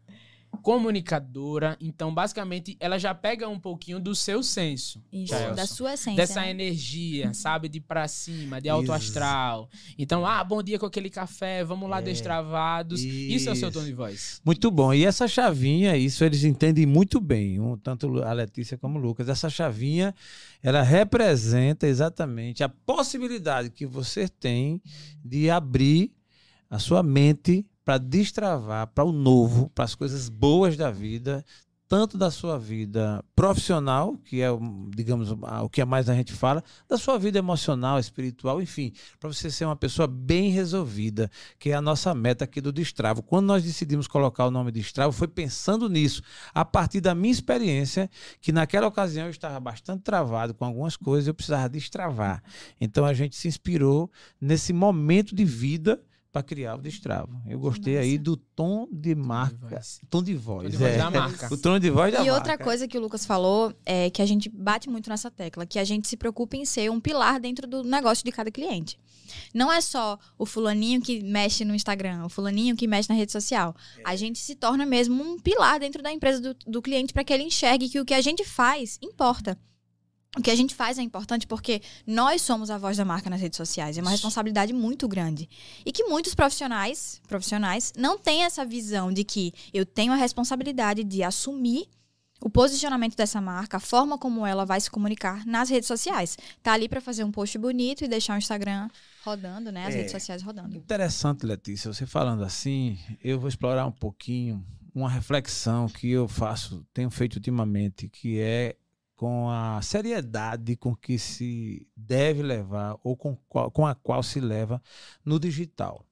comunicadora. Então, basicamente, ela já pega um pouquinho do seu senso. Isso, da sua essência. Dessa né? energia, sabe? De pra cima, de alto Isso. astral. Então, ah, bom dia com aquele café, vamos lá É. destravados. Isso é o seu Isso. tom de voz. Muito bom. E essa chavinha, isso eles entendem muito bem, um, tanto a Letícia como o Lucas. Essa chavinha, ela representa exatamente a possibilidade que você tem de abrir a sua mente para destravar para o novo, para as coisas boas da vida, tanto da sua vida profissional, que é, digamos, o que mais a gente fala, da sua vida emocional, espiritual, enfim, para você ser uma pessoa bem resolvida, que é a nossa meta aqui do Destravo. Quando nós decidimos colocar o nome Destravo, foi pensando nisso, a partir da minha experiência, que naquela ocasião eu estava bastante travado com algumas coisas, eu precisava destravar. Então a gente se inspirou nesse momento de vida para criar o Destravo. Eu gostei aí Massa. do tom de marca, tom de voz, Tom de voz é. da marca. o tom de voz da E marca. outra coisa que o Lucas falou é que a gente bate muito nessa tecla, que a gente se preocupa em ser um pilar dentro do negócio de cada cliente. Não é só o fulaninho que mexe no Instagram, o fulaninho que mexe na rede social. A gente se torna mesmo um pilar dentro da empresa do, do cliente para que ele enxergue que o que a gente faz importa. O que a gente faz é importante porque nós somos a voz da marca nas redes sociais. É uma responsabilidade muito grande. E que muitos profissionais, profissionais não têm essa visão de que eu tenho a responsabilidade de assumir o posicionamento dessa marca, a forma como ela vai se comunicar nas redes sociais. Tá ali para fazer um post bonito e deixar o Instagram rodando, né? As É. redes sociais rodando. Interessante, Letícia, você falando assim, eu vou explorar um pouquinho uma reflexão que eu faço, tenho feito ultimamente, que é com a seriedade com que se deve levar ou com, qual- com a qual se leva no digital.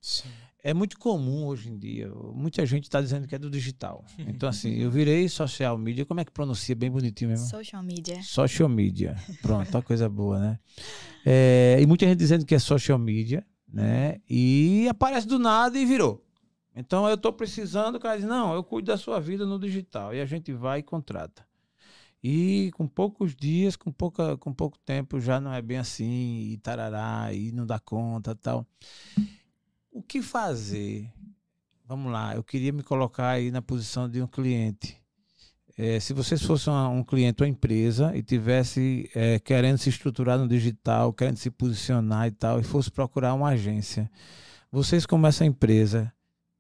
É muito comum hoje em dia, muita gente está dizendo que é do digital. Então, assim, eu virei social media, como é que pronuncia? Bem bonitinho mesmo. Social media. Social media. Pronto, uma coisa boa, né? É, e muita gente dizendo que é social media, né? E aparece do nada e virou. Então eu estou precisando, o cara diz, não, eu cuido da sua vida no digital. E a gente vai e contrata. E com poucos dias, com, pouca, com pouco tempo, já não é bem assim, e tarará, e não dá conta tal. O que fazer? Vamos lá, eu queria me colocar aí na posição de um cliente. É, se vocês fossem um cliente ou empresa e tivesse é, querendo se estruturar no digital, querendo se posicionar e tal, e fosse procurar uma agência, vocês como essa empresa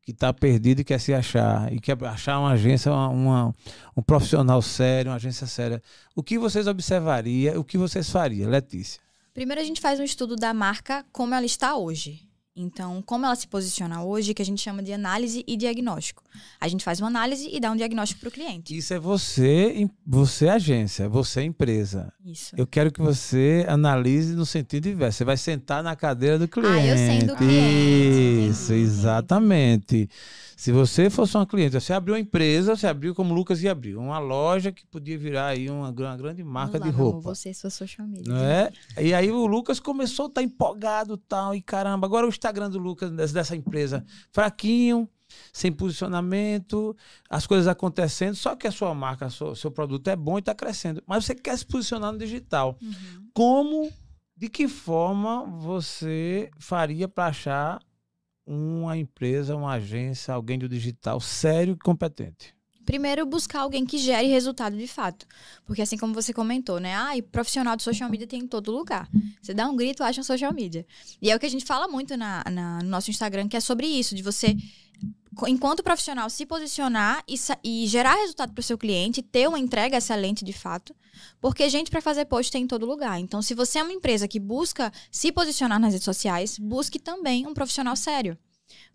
que está perdida e quer se achar, e quer achar uma agência, uma, uma- um profissional sério, uma agência séria, o que vocês observariam, o que vocês fariam, Letícia? Primeiro a gente faz um estudo da marca como ela está hoje. Então, como ela se posiciona hoje, que a gente chama de análise e diagnóstico. A gente faz uma análise e dá um diagnóstico para o cliente. Isso é você, você agência, você empresa. Isso. Eu quero que você analise no sentido inverso. Você vai sentar na cadeira do cliente. Ah, eu sendo cliente. Isso, exatamente. Se você fosse uma cliente, você abriu uma empresa, você abriu como o Lucas ia abrir, uma loja que podia virar aí uma, uma grande marca lá, de roupa. Você, sua social media. Não é? E aí o Lucas começou a estar empolgado tal, e caramba, agora o Instagram do Lucas, des- dessa empresa, fraquinho, sem posicionamento, as coisas acontecendo, só que a sua marca, seu, seu produto é bom e está crescendo. Mas você quer se posicionar no digital. Uhum. Como, de que forma você faria para achar uma empresa, uma agência, alguém do digital sério e competente? Primeiro, buscar alguém que gere resultado de fato. Porque assim como você comentou, né? Ah, e profissional de social media tem em todo lugar. Você dá um grito, acha um social media. E é o que a gente fala muito na, na- no nosso Instagram, que é sobre isso, de você, enquanto profissional, se posicionar e, e gerar resultado para o seu cliente, ter uma entrega excelente de fato. Porque gente para fazer post tem em todo lugar. Então, se você é uma empresa que busca se posicionar nas redes sociais, busque também um profissional sério.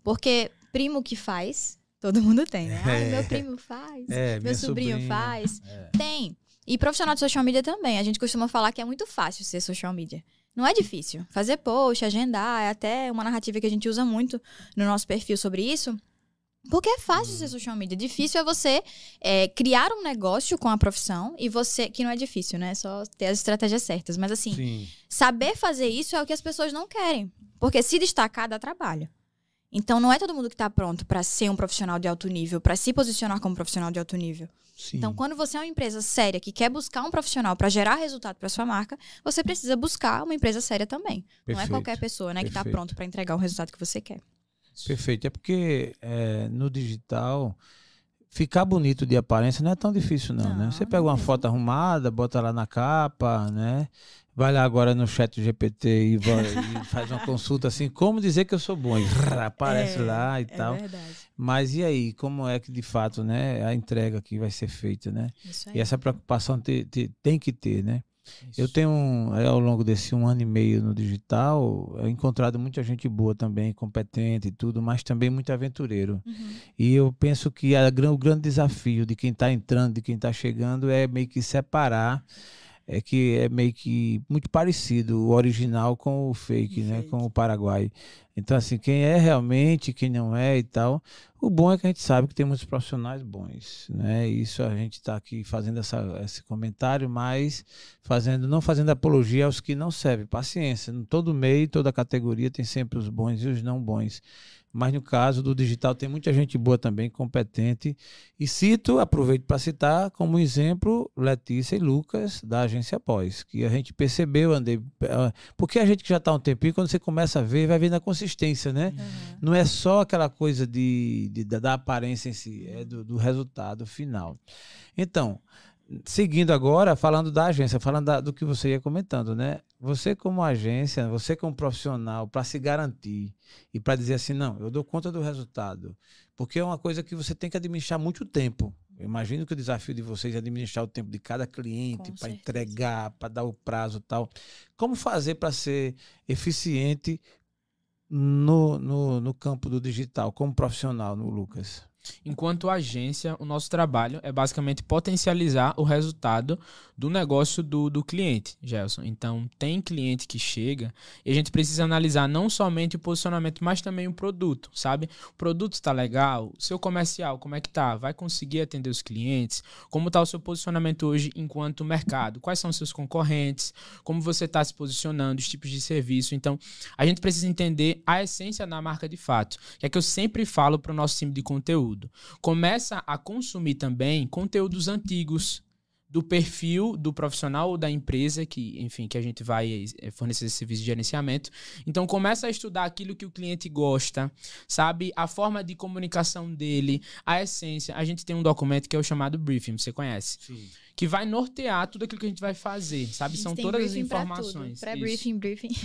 Porque primo que faz, todo mundo tem, né? Ai, meu primo faz. É, Meu sobrinho sobrinha. faz. É. Tem. E profissional de social media também. A gente costuma falar que é muito fácil ser social media. Não é difícil. Fazer post, agendar, é até uma narrativa que a gente usa muito no nosso perfil sobre isso. Porque é fácil ser social media. Difícil é você é, criar um negócio com a profissão e você. Que não é difícil, né? É só ter as estratégias certas. Mas assim, Sim. saber fazer isso é o que as pessoas não querem. Porque se destacar dá trabalho. Então não é todo mundo que está pronto para ser um profissional de alto nível, para se posicionar como profissional de alto nível. Sim. Então, quando você é uma empresa séria que quer buscar um profissional para gerar resultado para sua marca, você precisa buscar uma empresa séria também. Não é Perfeito. qualquer pessoa, né, que está Perfeito. pronto para entregar o resultado que você quer. Perfeito. É porque é, no digital ficar bonito de aparência não é tão difícil, não, né? Não, Você não pega uma foto arrumada, bota lá na capa, né? Vai lá agora no chat GPT e, vai- e faz uma consulta assim, como dizer que eu sou bom? E rrr, aparece É, lá e É tal. verdade. Mas e aí, como é que de fato, né, a entrega que vai ser feita, né? Isso E essa preocupação te- te- tem que ter, né? Eu tenho, aí, ao longo desse um ano e meio no digital, eu encontrado muita gente boa também, competente e tudo, mas também muito aventureiro. Uhum. E eu penso que a, o grande desafio de quem está entrando, de quem está chegando, é meio que separar, é que é meio que muito parecido o original com o fake, né? Com o Paraguai. Então, assim, quem é realmente, quem não é e tal. O bom é que a gente sabe que tem muitos profissionais bons, né? Isso a gente está aqui fazendo essa, esse comentário, mas fazendo, não fazendo apologia aos que não servem. Paciência, em todo meio, toda categoria tem sempre os bons e os não bons. Mas no caso do digital tem muita gente boa também, competente. E cito, aproveito para citar como exemplo Letícia e Lucas da agência Pós, que a gente percebeu, andei, eh, porque a gente que já está há um tempinho, quando você começa a ver, vai vendo a consistência, né? Uhum. Não é só aquela coisa de, de- da, da aparência em si, é do, do resultado final. Então, seguindo agora, falando da agência, falando da- do que você ia comentando, né? Você como agência, você como profissional, para se garantir e para dizer assim, não, eu dou conta do resultado, porque é uma coisa que você tem que administrar muito tempo. Eu imagino que o desafio de vocês é administrar o tempo de cada cliente para entregar, para dar o prazo e tal. Como fazer para ser eficiente no, no, no campo do digital, como profissional, no Lucas? Enquanto agência, o nosso trabalho é basicamente potencializar o resultado do negócio do, do cliente, Gelson. Então, tem cliente que chega e a gente precisa analisar não somente o posicionamento, mas também o produto, sabe? O produto está legal, seu comercial, como é que tá? Vai conseguir atender os clientes? Como está o seu posicionamento hoje enquanto mercado? Quais são os seus concorrentes? Como você está se posicionando, os tipos de serviço? Então, a gente precisa entender a essência da marca de fato, que é que eu sempre falo para o nosso time de conteúdo. Começa a consumir também conteúdos antigos do perfil do profissional ou da empresa que, enfim, que a gente vai eh, fornecer esse serviço de gerenciamento. Então começa a estudar aquilo que o cliente gosta, sabe? A forma de comunicação dele, a essência. A gente tem um documento que é o chamado briefing, você conhece? Sim. Que vai nortear tudo aquilo que a gente vai fazer, sabe? São todas as informações. Pré-briefing, briefing.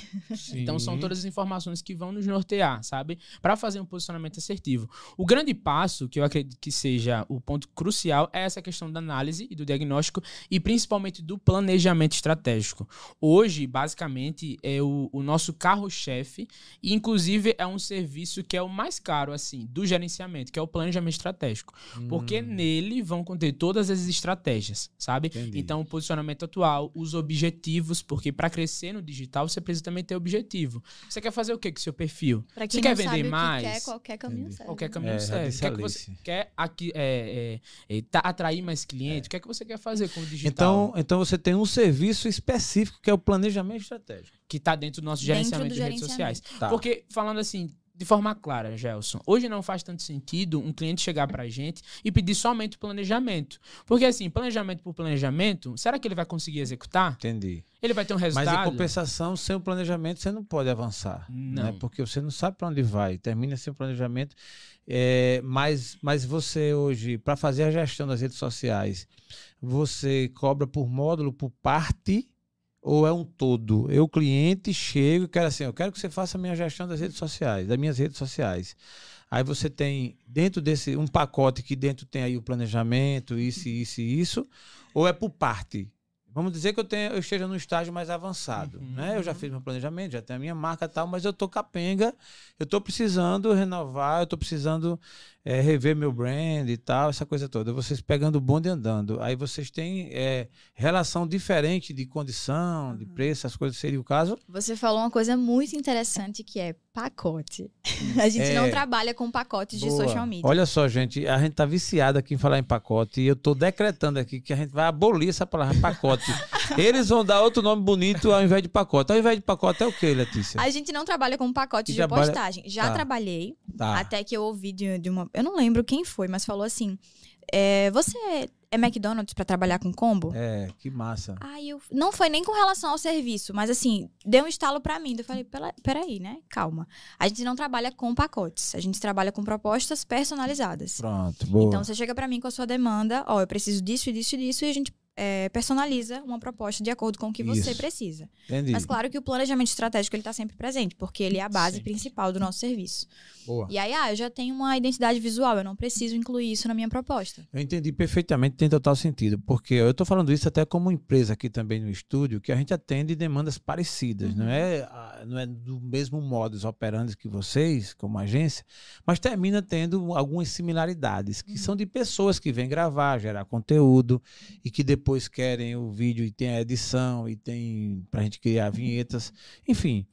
Então são todas as informações que vão nos nortear, sabe? Para fazer um posicionamento assertivo. O grande passo, que eu acredito que seja o ponto crucial, é essa questão da análise e do diagnóstico e principalmente do planejamento estratégico. Hoje, basicamente, é o, o nosso carro-chefe e inclusive é um serviço que é o mais caro assim do gerenciamento, que é o planejamento estratégico, porque nele vão conter todas as estratégias, sabe? Entendi. Então, o posicionamento atual, os objetivos, porque para crescer no digital você precisa também ter objetivo. Você quer fazer o que com seu perfil? Pra Você quer não vender sabe o que mais? quer, qualquer caminho Entendi. serve. Qualquer caminho É, serve. O disse que é a que você quer aqui, é, é, é, tá- atrair mais clientes? O que é que você quer fazer com o digital? Então, então você tem um serviço específico que é o planejamento estratégico. que tá dentro do nosso Dentro gerenciamento do de redes sociais. Tá. Porque, falando assim, de forma clara, Gelson, hoje não faz tanto sentido um cliente chegar pra gente e pedir somente planejamento. Porque, assim, planejamento por planejamento, será que ele vai conseguir executar? Entendi. Ele vai ter um Mas resultado? em compensação, sem o planejamento, você não pode avançar. Não. Né? Porque você não sabe para onde vai. Termina sem planejamento. É, mas, mas você hoje, para fazer a gestão das redes sociais, você cobra por módulo, por parte, ou é um todo? Eu, cliente, chego e quero assim, eu quero que você faça a minha gestão das redes sociais, das minhas redes sociais. Aí você tem dentro desse um pacote que dentro tem aí o planejamento, isso, isso e isso, ou é por parte? Vamos dizer que eu, tenha, eu esteja no estágio mais avançado, Uhum, né? Eu já uhum. fiz meu planejamento, já tenho a minha marca e tal, mas eu tô capenga, eu tô precisando renovar, eu tô precisando é, rever meu brand e tal, essa coisa toda. Vocês pegando o bonde e andando. Aí vocês têm é, relação diferente de condição, de preço, as coisas seria o caso. Você falou uma coisa muito interessante que é pacote. A gente É. não trabalha com pacotes de Boa. social media. Olha só, gente, a gente tá viciado aqui em falar em pacote e eu tô decretando aqui que a gente vai abolir essa palavra pacote. Eles vão dar outro nome bonito ao invés de pacote. Ao invés de pacote é o que, Letícia? A gente não trabalha com pacotes E de trabalha- postagem. Já Tá. trabalhei, Tá. até que eu ouvi de, de uma. Eu não lembro quem foi, mas falou assim: é, você é McDonald's pra trabalhar com combo? É, que massa. Aí eu. Não foi nem com relação ao serviço, mas assim, deu um estalo pra mim. Eu falei, "Pela- peraí, né? Calma. A gente não trabalha com pacotes, a gente trabalha com propostas personalizadas. Pronto, boa. Então você chega pra mim com a sua demanda, ó, eu preciso disso, e disso e disso, e a gente é, personaliza uma proposta de acordo com o que você Isso. precisa. Entendi. Mas claro que o planejamento estratégico ele tá sempre presente, porque ele é a base Sempre. principal do nosso serviço. Boa. E aí, ah, eu já tenho uma identidade visual, eu não preciso incluir isso na minha proposta. Eu entendi perfeitamente, tem total sentido. Porque eu estou falando isso até como empresa aqui também no estúdio, que a gente atende demandas parecidas. Não, Uhum. é, ah, não é do mesmo modus operandi que vocês, como agência, mas termina tendo algumas similaridades, que são de pessoas que vêm gravar, gerar conteúdo e que depois querem o vídeo e tem a edição e tem para a gente criar vinhetas, enfim.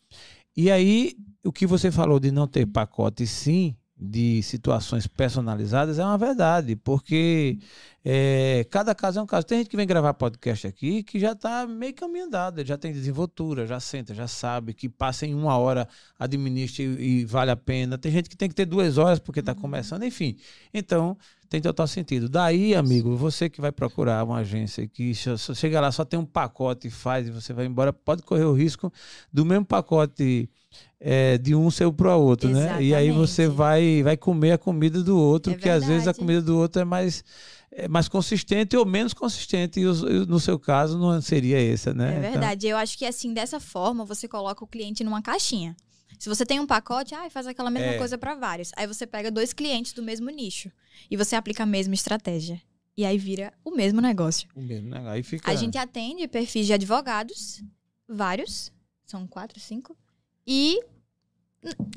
E aí, o que você falou de não ter pacote, sim, de situações personalizadas é uma verdade, porque é, cada caso é um caso. Tem gente que vem gravar podcast aqui que já está meio caminho andado, já tem desenvoltura, já senta, já sabe que passa em uma hora, administra e, e vale a pena. Tem gente que tem que ter duas horas porque está começando, enfim. Então, tem total sentido. Daí, amigo, você que vai procurar uma agência que chega lá só tem um pacote e faz e você vai embora, pode correr o risco do mesmo pacote é, de um ser para o outro, né? E aí você Exatamente. vai, vai comer a comida do outro, É que às vezes a verdade. comida do outro é mais, é mais consistente ou menos consistente. E no seu caso não seria essa, né? É Então, verdade. Eu acho que assim, dessa forma, você coloca o cliente numa caixinha. Se você tem um pacote, ah, faz aquela mesma É. coisa para vários. Aí você pega dois clientes do mesmo nicho e você aplica a mesma estratégia. E aí vira o mesmo negócio. o mesmo, né? Aí fica. A gente atende perfis de advogados, vários, são quatro, cinco, e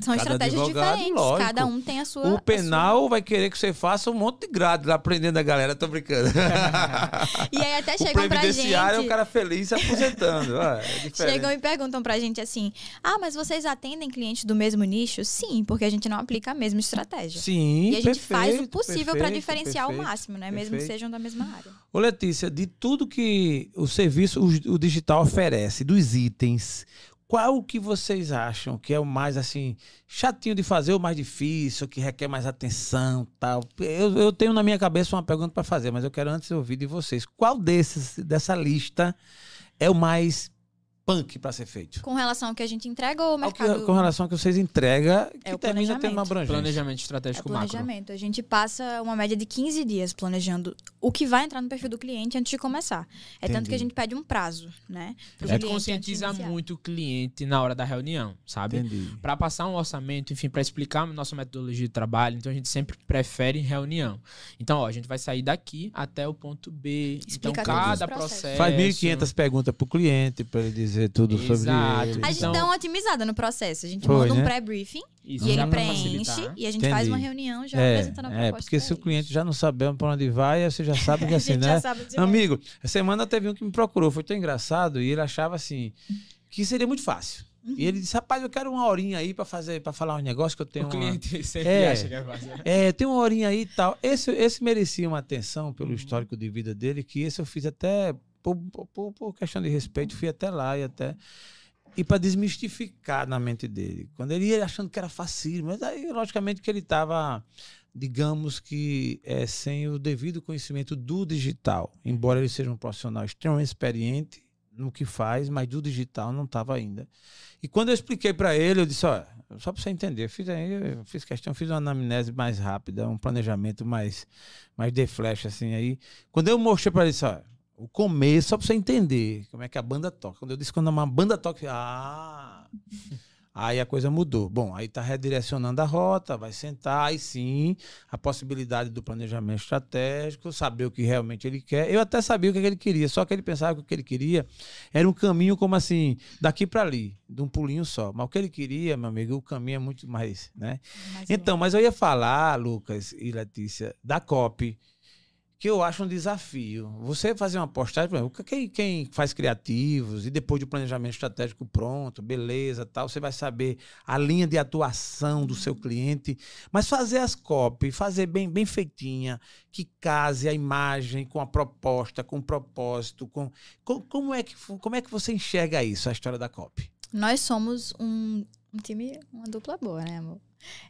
são Cada estratégias diferentes. lógico. Cada um tem a sua. O penal vai querer que você faça um monte de grade lá aprendendo a galera. Tô brincando. sua- E aí até o chegam pra gente. previdenciário é um cara feliz se aposentando. é. Chegam e perguntam pra gente assim: Ah, mas vocês atendem clientes do mesmo nicho? Sim, porque a gente não aplica a mesma estratégia. Sim, e a gente faz o perfeito, possível pra perfeito, diferenciar ao perfeito, máximo, né? Mesmo que perfeito. sejam da mesma área. Ô Letícia, de tudo que o serviço, o, o digital oferece, dos itens, qual que vocês acham que é o mais assim chatinho de fazer, o mais difícil, que requer mais atenção, tal? Eu, eu tenho na minha cabeça uma pergunta para fazer, mas eu quero antes ouvir de vocês. Qual desses dessa lista é o mais punk para ser feito? Com relação ao que a gente entrega ou o Ao que- mercado. com relação ao que vocês entregam, que É o termina tendo uma abrangência. Planejamento É estratégico macro. planejamento. A gente passa uma média de 15 dias planejando o que vai entrar no perfil do cliente antes de começar. É tanto Entendi. que a gente pede um prazo, né? pro A gente de conscientiza muito o cliente na hora da reunião, sabe? Entendi. Para passar um orçamento, enfim, para explicar a nossa metodologia de trabalho, então a gente sempre prefere reunião. Então, ó, a gente vai sair daqui até o ponto B. Explica então, cada os processos. processo. Faz 1.500 perguntas pro cliente para ele dizer tudo sobre Exato. ele. A gente Então- dá uma otimizada no processo. A gente Foi, manda um né? pré-briefing e já ele preenche e a gente faz Entendi. uma reunião já É, apresentando a é, proposta. porque se o cliente já não sabe para onde vai, você já sabe que ele. assim, a gente né? já sabe dizer. Amigo, essa semana teve um que me procurou, foi tão engraçado, e ele achava assim que seria muito fácil. E ele disse: "Rapaz, eu quero uma horinha aí para fazer, para falar um negócio que eu tenho O uma- cliente sempre É. acha que é fácil. É, tem uma horinha aí e tal. Esse, esse merecia uma atenção Uhum. pelo histórico de vida dele, que esse eu fiz até, por, por- por questão de respeito, fui até lá e até. E para desmistificar na mente dele. Quando ele ia achando que era fácil, mas aí, logicamente, que ele estava, digamos que, é, sem o devido conhecimento do digital. Embora ele seja um profissional extremamente experiente no que faz, mas do digital não estava ainda. E quando eu expliquei para ele, eu disse: olha, só para você entender, eu fiz, aí, eu fiz questão, fiz uma anamnese mais rápida, um planejamento mais, mais de flash, assim. Aí, quando eu mostrei para ele, disse, olha, o começo, só para você entender como é que a banda toca. Quando eu disse quando uma banda toca, ah. Aí a coisa mudou. Bom, aí tá redirecionando a rota, vai sentar, aí sim, a possibilidade do planejamento estratégico, saber o que realmente ele quer. Eu até sabia o que ele queria, só que ele pensava que o que ele queria era um caminho como assim, daqui para ali, de um pulinho só. Mas o que ele queria, meu amigo, o caminho é muito mais, né? Mais Então, mas eu ia falar, Lucas e Letícia, da COP, que eu acho um desafio. Você fazer uma postagem, por exemplo, quem, quem faz criativos e depois do planejamento estratégico pronto, beleza, tal, você vai saber a linha de atuação do seu cliente, mas fazer as COP, fazer bem, bem feitinha, que case a imagem com a proposta, com o propósito, com, com- como é que como é que você enxerga isso, a história da COP? Nós somos um, um time, uma dupla boa, né, amor?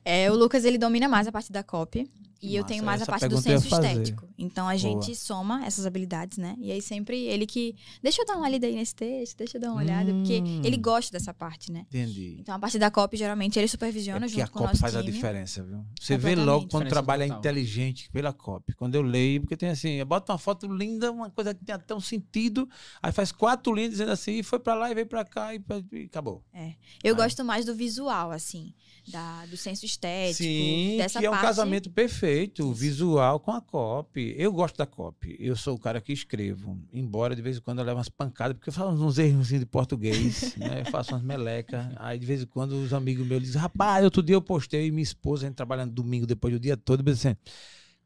É, o Lucas, ele domina mais a parte da copy. E eu Massa, tenho mais a parte do eu senso estético. Então a gente soma essas habilidades, né? E aí sempre ele que. Deixa eu dar uma lida aí nesse texto, deixa eu dar uma olhada. Porque Hum. ele gosta dessa parte, né? Entendi. Então a parte da copy, geralmente, ele É supervisiona porque junto a com o COP faz a time. diferença, viu? Você vê logo quando é total. inteligente pela COP. Quando eu leio, porque tem assim, bota uma foto linda, uma coisa que tem até um sentido, aí faz quatro linhas dizendo assim, e foi pra lá e veio pra cá e, e acabou. Eu Aí. gosto mais do visual, assim. Da, do senso estético. Sim, dessa que é um parte. casamento perfeito, visual com a COP. Eu gosto da COP. Eu sou o cara que escrevo, embora de vez em quando eu levo umas pancadas, porque eu faço uns erros de português, né? Eu faço umas melecas. Aí de vez em quando os amigos meus dizem, rapaz, outro dia eu postei e minha esposa, a gente trabalhando domingo depois do dia todo, eu disse assim,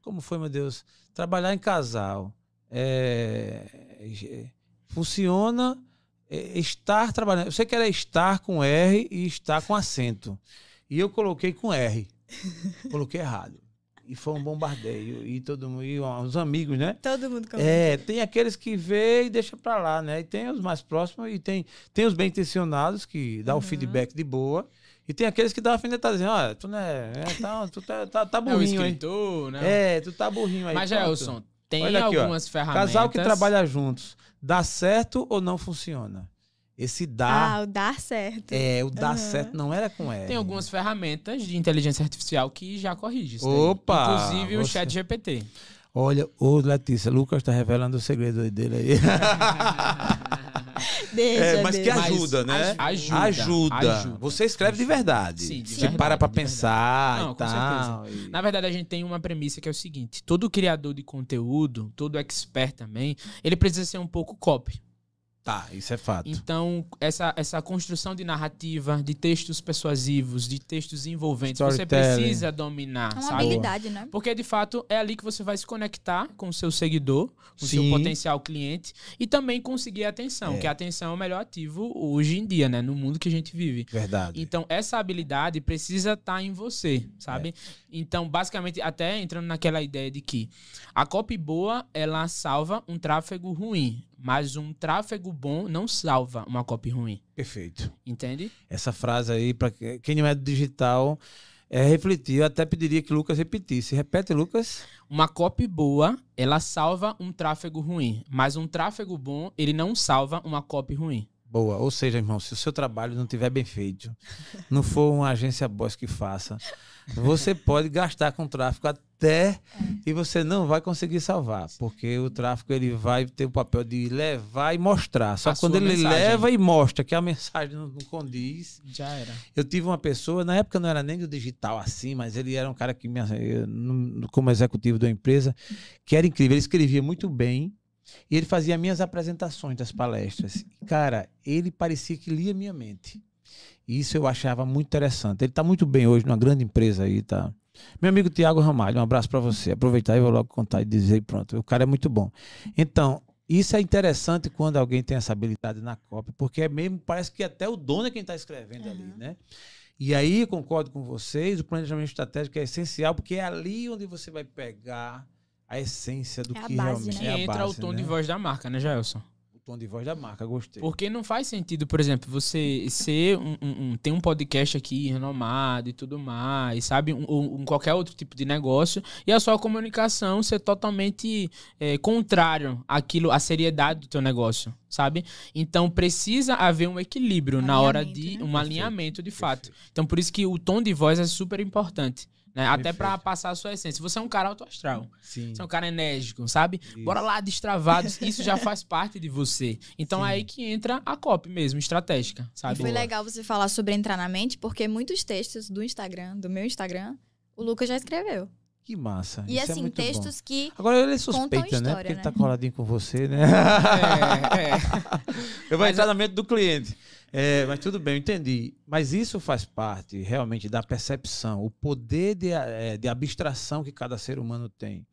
como foi, meu Deus? Trabalhar em casal. é, é, funciona é, estar trabalhando. Eu sei que era estar com R e estar com acento. E eu coloquei com R. Coloquei errado. E foi um bombardeio. E todo mundo, e os amigos, né? Todo mundo comenta. É, tem aqueles que vê e deixa pra lá, né? E tem os mais próximos e tem, tem os bem intencionados que dá o Uhum. feedback de boa. E tem aqueles que dá a alfinetada dizendo, olha, tu não é, tá, tu tá, tá, tá É o burrinho, escritor, né? É, tu tá burrinho aí. Mas, pronto. Gelson, tem aqui, ó. algumas ferramentas. Casal que trabalha juntos, dá certo ou não funciona? Esse dá, Ah, o dar certo. é, o dá Aham. certo não era com R. Tem algumas ferramentas de inteligência artificial que já corrigem isso. daí. Opa, Inclusive o você- chat GPT. Olha, ô Letícia, Lucas tá revelando o segredo dele aí. Deixa, É, mas que ajuda, né? Ajuda. Ajuda. ajuda. Você escreve de verdade. Sim, de Você verdade, para pra pensar Não, e com tal. e- Na verdade, a gente tem uma premissa que é o seguinte: todo criador de conteúdo, todo expert também, ele precisa ser um pouco copy. Tá, isso é fato. Então, essa, essa construção de narrativa, de textos persuasivos, de textos envolventes, você precisa dominar, É uma sabe? habilidade, né? Porque, de fato, é ali que você vai se conectar com o seu seguidor, com o seu potencial cliente e também conseguir a atenção, É. que a atenção é o melhor ativo hoje em dia, né? No mundo que a gente vive. Verdade. Então, essa habilidade precisa estar em você, sabe? É. Então, basicamente, até entrando naquela ideia de que a copy boa, ela salva um tráfego ruim, mas um tráfego bom não salva uma copy ruim, Perfeito. entende? Essa frase aí, para quem não é do digital, é refletir. Eu até pediria que Lucas repetisse. Repete, Lucas. Uma copy boa, ela salva um tráfego ruim, mas um tráfego bom, ele não salva uma copy ruim. Boa. Ou seja, irmão, se o seu trabalho não tiver bem feito, não for uma agência boss que faça, você pode gastar com tráfego até e você não vai conseguir salvar, porque o tráfego ele vai ter o papel de levar e mostrar. Só A que quando ele mensagem. leva e mostra que a mensagem não, não condiz, Já era. Eu tive uma pessoa, na época não era nem do digital assim, mas ele era um cara que, me, no- como executivo da empresa, que era incrível. Ele escrevia muito bem e ele fazia minhas apresentações das palestras. Cara, ele parecia que lia minha mente. E isso eu achava muito interessante. Ele está muito bem hoje numa grande empresa aí, tá? Meu amigo Tiago Ramalho, um abraço para você. Aproveitar e vou logo contar e dizer pronto. O cara é muito bom. Então, isso é interessante quando alguém tem essa habilidade na cópia, porque é mesmo, parece que até o dono é quem está escrevendo ali, Uhum. né? E aí, concordo com vocês, o planejamento estratégico é essencial, porque é ali onde você vai pegar a essência do É a que base, realmente Que né? é a entra base, o tom né? de voz da marca, né, Jaelson? O tom de voz da marca, gostei. Porque não faz sentido, por exemplo, você ser um, um- um- tem um podcast aqui renomado e tudo mais, sabe? Um, um- um qualquer outro tipo de negócio, e a sua comunicação ser totalmente é, contrário àquilo, à seriedade do teu negócio, sabe? Então precisa haver um equilíbrio Um na hora de. né? Um Perfeito, alinhamento de fato. Perfeito. Então por isso que o tom de voz é super importante. Né? Até pra Perfeito. passar a sua essência. Você é um cara alto astral. Sim. Você é um cara enérgico, sabe? Isso. Bora lá, destravados. Isso já faz parte de você. Então Sim. é aí que entra a copy mesmo, estratégica, E sabe? foi Boa. legal você falar sobre entrar na mente, porque muitos textos do Instagram, do meu Instagram, o Lucas já escreveu. Que massa. E Isso é assim, bom. textos que. Agora ele é contam suspeita, né? história, Porque ele né? tá coladinho com você, né? É, é. Eu vou Mas entrar na mente do cliente. É, mas tudo bem, eu entendi. Mas isso faz parte realmente da percepção, o poder de, eh, de abstração que cada ser humano tem.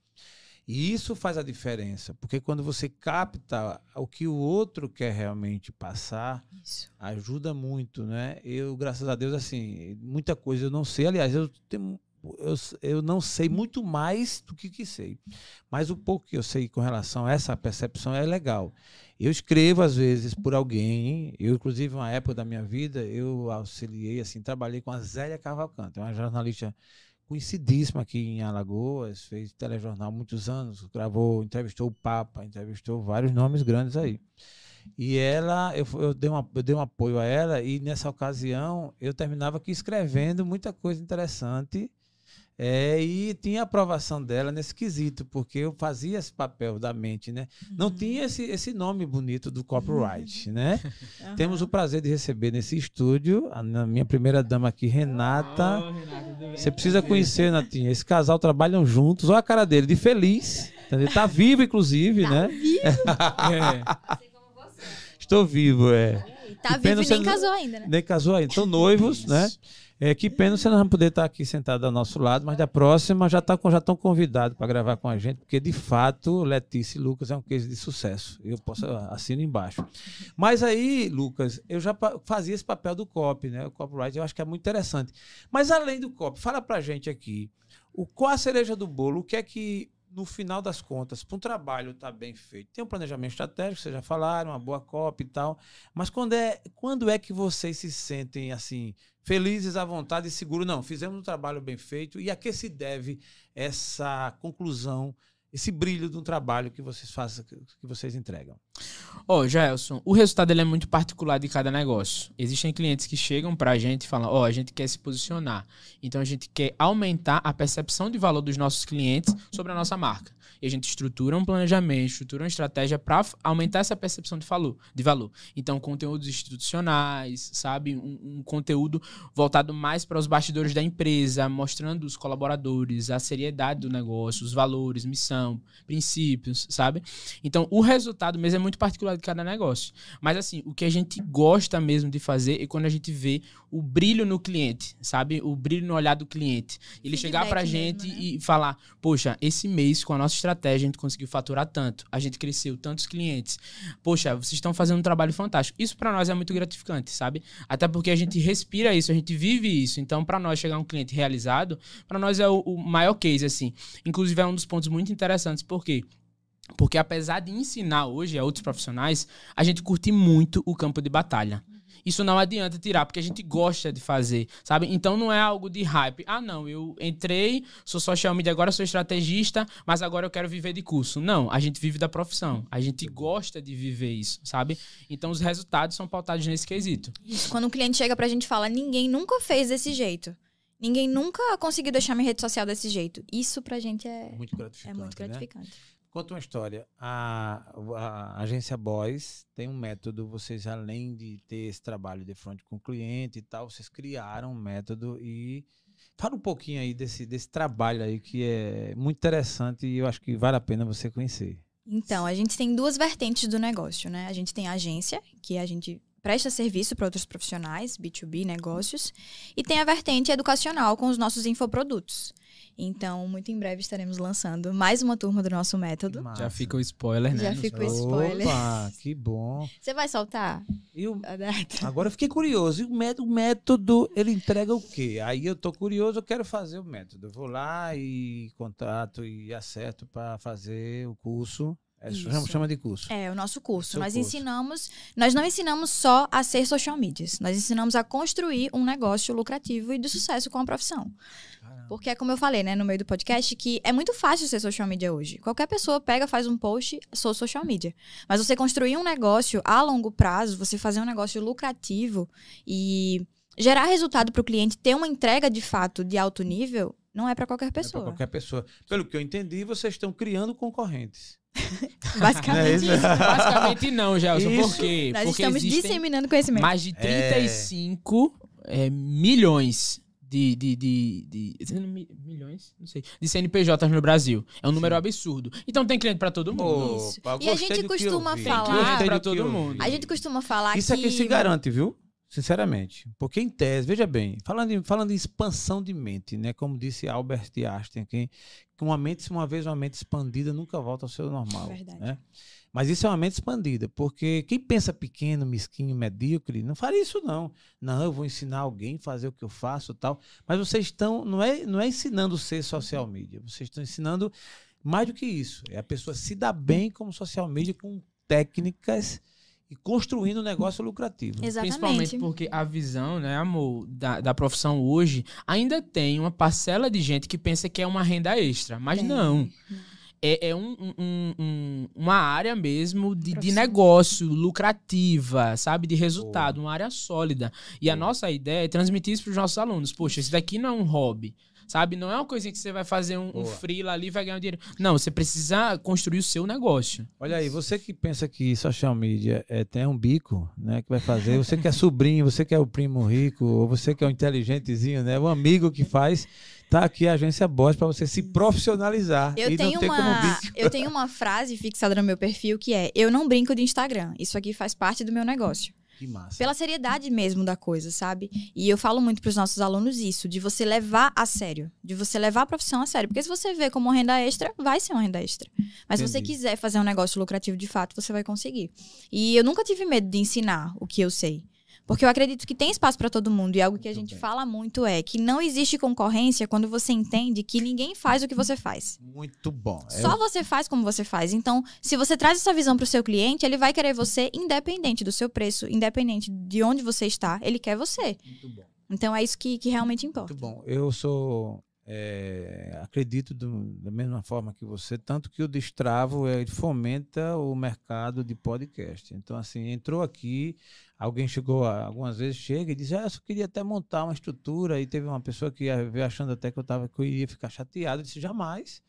E isso faz a diferença, porque quando você capta o que o outro quer realmente passar, Isso. ajuda muito, né? Eu, graças a Deus, assim, muita coisa eu não sei. Aliás, eu tenho eu, eu não sei muito mais do que, que sei. Mas o pouco que eu sei com relação a essa percepção é legal. Eu escrevo, às vezes, por alguém. Eu, inclusive, uma época da minha vida, eu auxiliei, assim, trabalhei com a Zélia Cavalcante, uma jornalista conhecidíssima aqui em Alagoas, fez telejornal muitos anos, gravou, entrevistou o Papa, entrevistou vários nomes grandes aí. E ela, eu, eu, dei uma, eu dei um apoio a ela, e nessa ocasião eu terminava aqui escrevendo muita coisa interessante é, e tinha aprovação dela nesse quesito, porque eu fazia esse papel da mente, né? Uhum. Não tinha esse, esse nome bonito do copyright, uhum. né? Uhum. Temos o prazer de receber nesse estúdio a minha primeira dama aqui, Renata. Oh, Renata Você precisa conhecer, Natinha. Esse casal trabalham juntos. Olha a cara dele, de feliz. Ele tá vivo, inclusive, tá né? Vivo. é. Estou vivo, é. Tá vivo e nem casou ainda, né? Nem casou ainda. Estão noivos, né? É, que pena você não poder estar aqui sentado ao nosso lado, mas da próxima já tá, já estão convidados para gravar com a gente, porque de fato Letícia e Lucas é um case de sucesso. Eu posso assino embaixo. Mas aí, Lucas, eu já fazia esse papel do copy, né? O copyright eu acho que é muito interessante. Mas além do copy, fala pra gente aqui, o qual a cereja do bolo, o que é que no final das contas, para um trabalho estar tá bem feito, tem um planejamento estratégico, vocês já falaram, uma boa copy e tal, mas quando é, quando é que vocês se sentem assim, felizes à vontade e seguros? Não, fizemos um trabalho bem feito e a que se deve essa conclusão esse brilho de um trabalho que vocês fazem, que vocês entregam? Ó, oh, Jaelson, o resultado ele é muito particular de cada negócio. Existem clientes que chegam para a gente e falam: Ó, oh, a gente quer se posicionar. Então a gente quer aumentar a percepção de valor dos nossos clientes sobre a nossa marca e a gente estrutura um planejamento, estrutura uma estratégia para aumentar essa percepção de valor, de valor. Então, conteúdos institucionais, sabe? Um, um conteúdo voltado mais para os bastidores da empresa, mostrando os colaboradores, a seriedade do negócio, os valores, missão, princípios, sabe? Então, o resultado mesmo é muito particular de cada negócio. Mas, assim, o que a gente gosta mesmo de fazer é quando a gente vê o brilho no cliente, sabe? O brilho no olhar do cliente. Ele Feedback chegar pra gente mesmo, né? e falar: Poxa, esse mês com a nossa estratégia a gente conseguiu faturar tanto, a gente cresceu tantos clientes. Poxa, vocês estão fazendo um trabalho fantástico. Isso para nós é muito gratificante, sabe? Até porque a gente respira isso, a gente vive isso. Então, para nós chegar um cliente realizado, para nós é o, o maior case, assim. Inclusive, é um dos pontos muito interessantes, porque porque apesar de ensinar hoje a outros profissionais, a gente curte muito o campo de batalha. Isso não adianta tirar, porque a gente gosta de fazer, sabe? Então não é algo de hype. Ah, não, eu entrei, sou social media, agora sou estrategista, mas agora eu quero viver de curso. Não, a gente vive da profissão. A gente gosta de viver isso, sabe? Então os resultados são pautados nesse quesito. Isso, quando um cliente chega pra gente e fala, ninguém nunca fez desse jeito. Ninguém nunca conseguiu deixar minha rede social desse jeito. Isso pra gente é muito gratificante. É muito gratificante. Né? Conta uma história. A, a, agência Boys tem um método, vocês além de ter esse trabalho de frente com o cliente e tal, vocês criaram um método e fala um pouquinho aí desse, desse trabalho aí que é muito interessante e eu acho que vale a pena você conhecer. Então, a gente tem duas vertentes do negócio, né? A gente tem a agência, que a gente presta serviço para outros profissionais, B2B, negócios, e tem a vertente educacional com os nossos infoprodutos. Então, muito em breve estaremos lançando mais uma turma do nosso método. Massa. Já fica o spoiler, né? Já fica o spoiler. Opa, que bom. Você vai soltar? Eu, agora eu fiquei curioso. E o método, o método, ele entrega o quê? Aí eu tô curioso, eu quero fazer o método. Eu vou lá e contato e acerto para fazer o curso. É, chama, chama, de curso. É, o nosso curso. nós curso. ensinamos, nós não ensinamos só a ser social media. Nós ensinamos a construir um negócio lucrativo e de sucesso com a profissão. Porque é como eu falei, né, no meio do podcast, que é muito fácil ser social media hoje. Qualquer pessoa pega, faz um post, sou social media. Mas você construir um negócio a longo prazo, você fazer um negócio lucrativo e gerar resultado para o cliente, ter uma entrega de fato de alto nível, não é para qualquer pessoa. É para qualquer pessoa. Pelo que eu entendi, vocês estão criando concorrentes. Basicamente é isso. Basicamente não, Gelson. Por quê? Nós Porque estamos disseminando conhecimento. Mais de 35 é... É, milhões de, de, de, de, milhões, não sei, de CNPJs no Brasil. É um número Sim. absurdo. Então tem cliente para todo mundo. Opa, e a gente costuma falar para todo mundo. A gente costuma falar Isso que Isso é que se garante, viu? Sinceramente. Porque em tese, veja bem, falando em, falando em expansão de mente, né? Como disse Albert Einstein, que, uma mente, se uma vez uma mente expandida, nunca volta ao seu normal. Verdade. Né? Mas isso é uma mente expandida, porque quem pensa pequeno, mesquinho, medíocre, não faria isso não. Não, eu vou ensinar alguém a fazer o que eu faço tal. Mas vocês estão, não é, não é ensinando ser social media, vocês estão ensinando mais do que isso. É a pessoa se dar bem como social media com técnicas e construindo um negócio lucrativo. Exatamente. Principalmente porque a visão, né, amor, da, da profissão hoje ainda tem uma parcela de gente que pensa que é uma renda extra. Mas Tem. não. É, é um, um- um- uma área mesmo de, de negócio lucrativa, sabe? De resultado, uma área sólida. E a nossa ideia é transmitir isso para os nossos alunos. Poxa, isso daqui não é um hobby. Sabe? Não é uma coisa que você vai fazer um, um Boa. freela ali e vai ganhar um dinheiro. Não, você precisa construir o seu negócio. Olha aí, você que pensa que social media é, tem um bico, né, que vai fazer, você que é sobrinho, você que é o primo rico, ou você que é o inteligentezinho, né, o amigo que faz, tá aqui a agência Boss para você se profissionalizar Eu e tenho, não ter como uma, eu tenho uma frase fixada no meu perfil que é: Eu não brinco de Instagram. Isso aqui faz parte do meu negócio. Que massa. Pela seriedade mesmo da coisa, sabe? E eu falo muito pros nossos alunos isso, de você levar a sério, de você levar a profissão a sério. Porque se você vê como uma renda extra, vai ser uma renda extra. Mas se você Entendi. quiser fazer um negócio lucrativo de fato, você vai conseguir. E eu nunca tive medo de ensinar o que eu sei. Porque eu acredito que tem espaço para todo mundo. E algo que a gente fala muito é que não existe concorrência quando você entende que ninguém faz o que você faz. Muito bom. É Só você faz como você faz. Então, se você traz essa visão para o seu cliente, ele vai querer você independente do seu preço, independente de onde você está, ele quer você. muito bom. Então, é isso que, que realmente importa. Muito bom. Eu sou. É, acredito do- da mesma forma que você, tanto que o Destravo é, fomenta o mercado de podcast. Então, assim, entrou aqui, alguém chegou, a- algumas vezes chega e diz: Ah, eu só queria até montar uma estrutura. E teve uma pessoa que ia- veio achando até que eu, tava, que eu iria ficar chateado. Eu disse: jamais.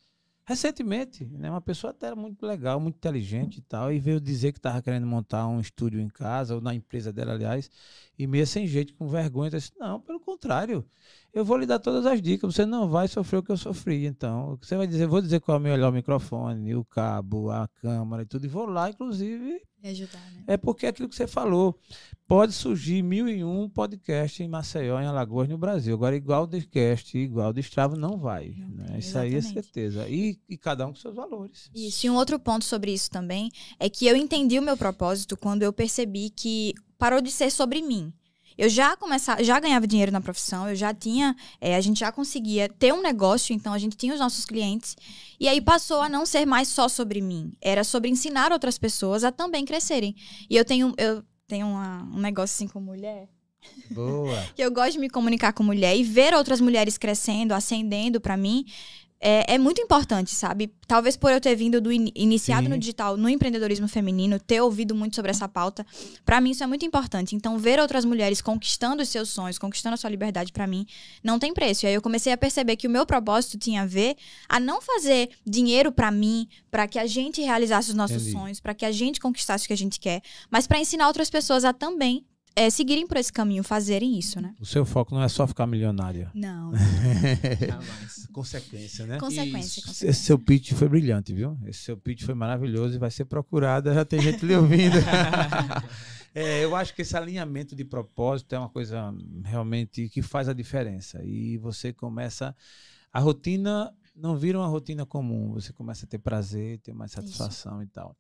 Recentemente, né, uma pessoa até muito legal, muito inteligente e tal, e veio dizer que estava querendo montar um estúdio em casa, ou na empresa dela, aliás, e meio sem jeito, com vergonha. Eu disse, não, pelo contrário, eu vou lhe dar todas as dicas, você não vai sofrer o que eu sofri. Então, você vai dizer, vou dizer qual é o melhor microfone, o cabo, a câmera e tudo, e vou lá, inclusive, Me ajudar, né? é porque é aquilo que você falou. Pode surgir mil e um podcast em Maceió, em Alagoas, no Brasil. Agora, igual o Decast, igual o Destravo, não vai. Não né? Isso aí é certeza. E, e cada um com seus valores. Isso. E um outro ponto sobre isso também é que eu entendi o meu propósito quando eu percebi que parou de ser sobre mim. Eu já começava, já ganhava dinheiro na profissão, eu já tinha, é, a gente já conseguia ter um negócio, então a gente tinha os nossos clientes. E aí passou a não ser mais só sobre mim, era sobre ensinar outras pessoas a também crescerem. E eu tenho, eu tenho uma- um negócio assim com mulher, Boa. que eu gosto de me comunicar com mulher e ver outras mulheres crescendo, ascendendo pra mim. É, é muito importante, sabe? Talvez por eu ter vindo do in- iniciado Sim. no digital, no empreendedorismo feminino, ter ouvido muito sobre essa pauta, pra mim isso é muito importante. Então, ver outras mulheres conquistando os seus sonhos, conquistando a sua liberdade, pra mim, não tem preço. E aí eu comecei a perceber que o meu propósito tinha a ver a não fazer dinheiro pra mim, pra que a gente realizasse os nossos Entendi. sonhos, pra que a gente conquistasse o que a gente quer, mas pra ensinar outras pessoas a também é, seguirem por esse caminho, fazerem isso, né? O seu foco não é só ficar milionário. Não. Jamais. Consequência, né? Consequência, consequência. Esse seu pitch foi brilhante, viu? Esse seu pitch foi maravilhoso e vai ser procurado. Já tem gente lhe ouvindo. É, eu acho que esse alinhamento de propósito é uma coisa realmente que faz a diferença. E você começa. A rotina não vira uma rotina comum. Você começa a ter prazer, ter mais satisfação e tal.